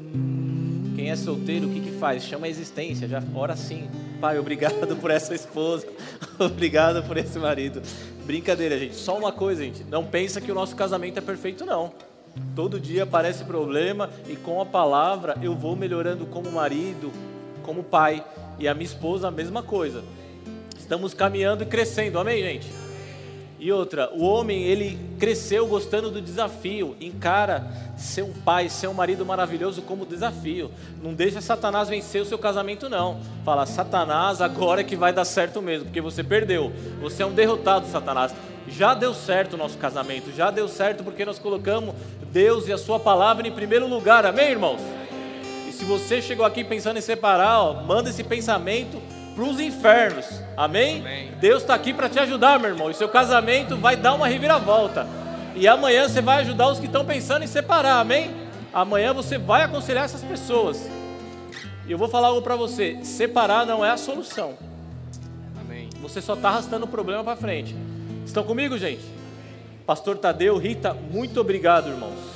Quem é solteiro, o que, que faz? Chama a existência, já ora sim. Pai, obrigado por essa esposa, obrigado por esse marido. Brincadeira, gente. Só uma coisa, gente. Não pensa que o nosso casamento é perfeito, não. Todo dia aparece problema e com a palavra eu vou melhorando como marido, como pai. E a minha esposa a mesma coisa. Estamos caminhando e crescendo, amém, gente? E outra, o homem ele cresceu gostando do desafio, encara ser um pai, ser um marido maravilhoso como desafio. Não deixa Satanás vencer o seu casamento não. Fala, Satanás, agora é que vai dar certo mesmo, porque você perdeu. Você é um derrotado, Satanás. Já deu certo o nosso casamento, já deu certo porque nós colocamos Deus e a sua palavra em primeiro lugar. Amém, irmãos? E se você chegou aqui pensando em separar, ó, manda esse pensamento para os infernos. Amém? Amém. Deus está aqui para te ajudar, meu irmão. E seu casamento vai dar uma reviravolta. E amanhã você vai ajudar os que estão pensando em separar. Amém? Amanhã você vai aconselhar essas pessoas. E eu vou falar algo para você: separar não é a solução. Amém. Você só está arrastando o problema para frente. Estão comigo, gente? Pastor Tadeu, Rita, muito obrigado, irmãos.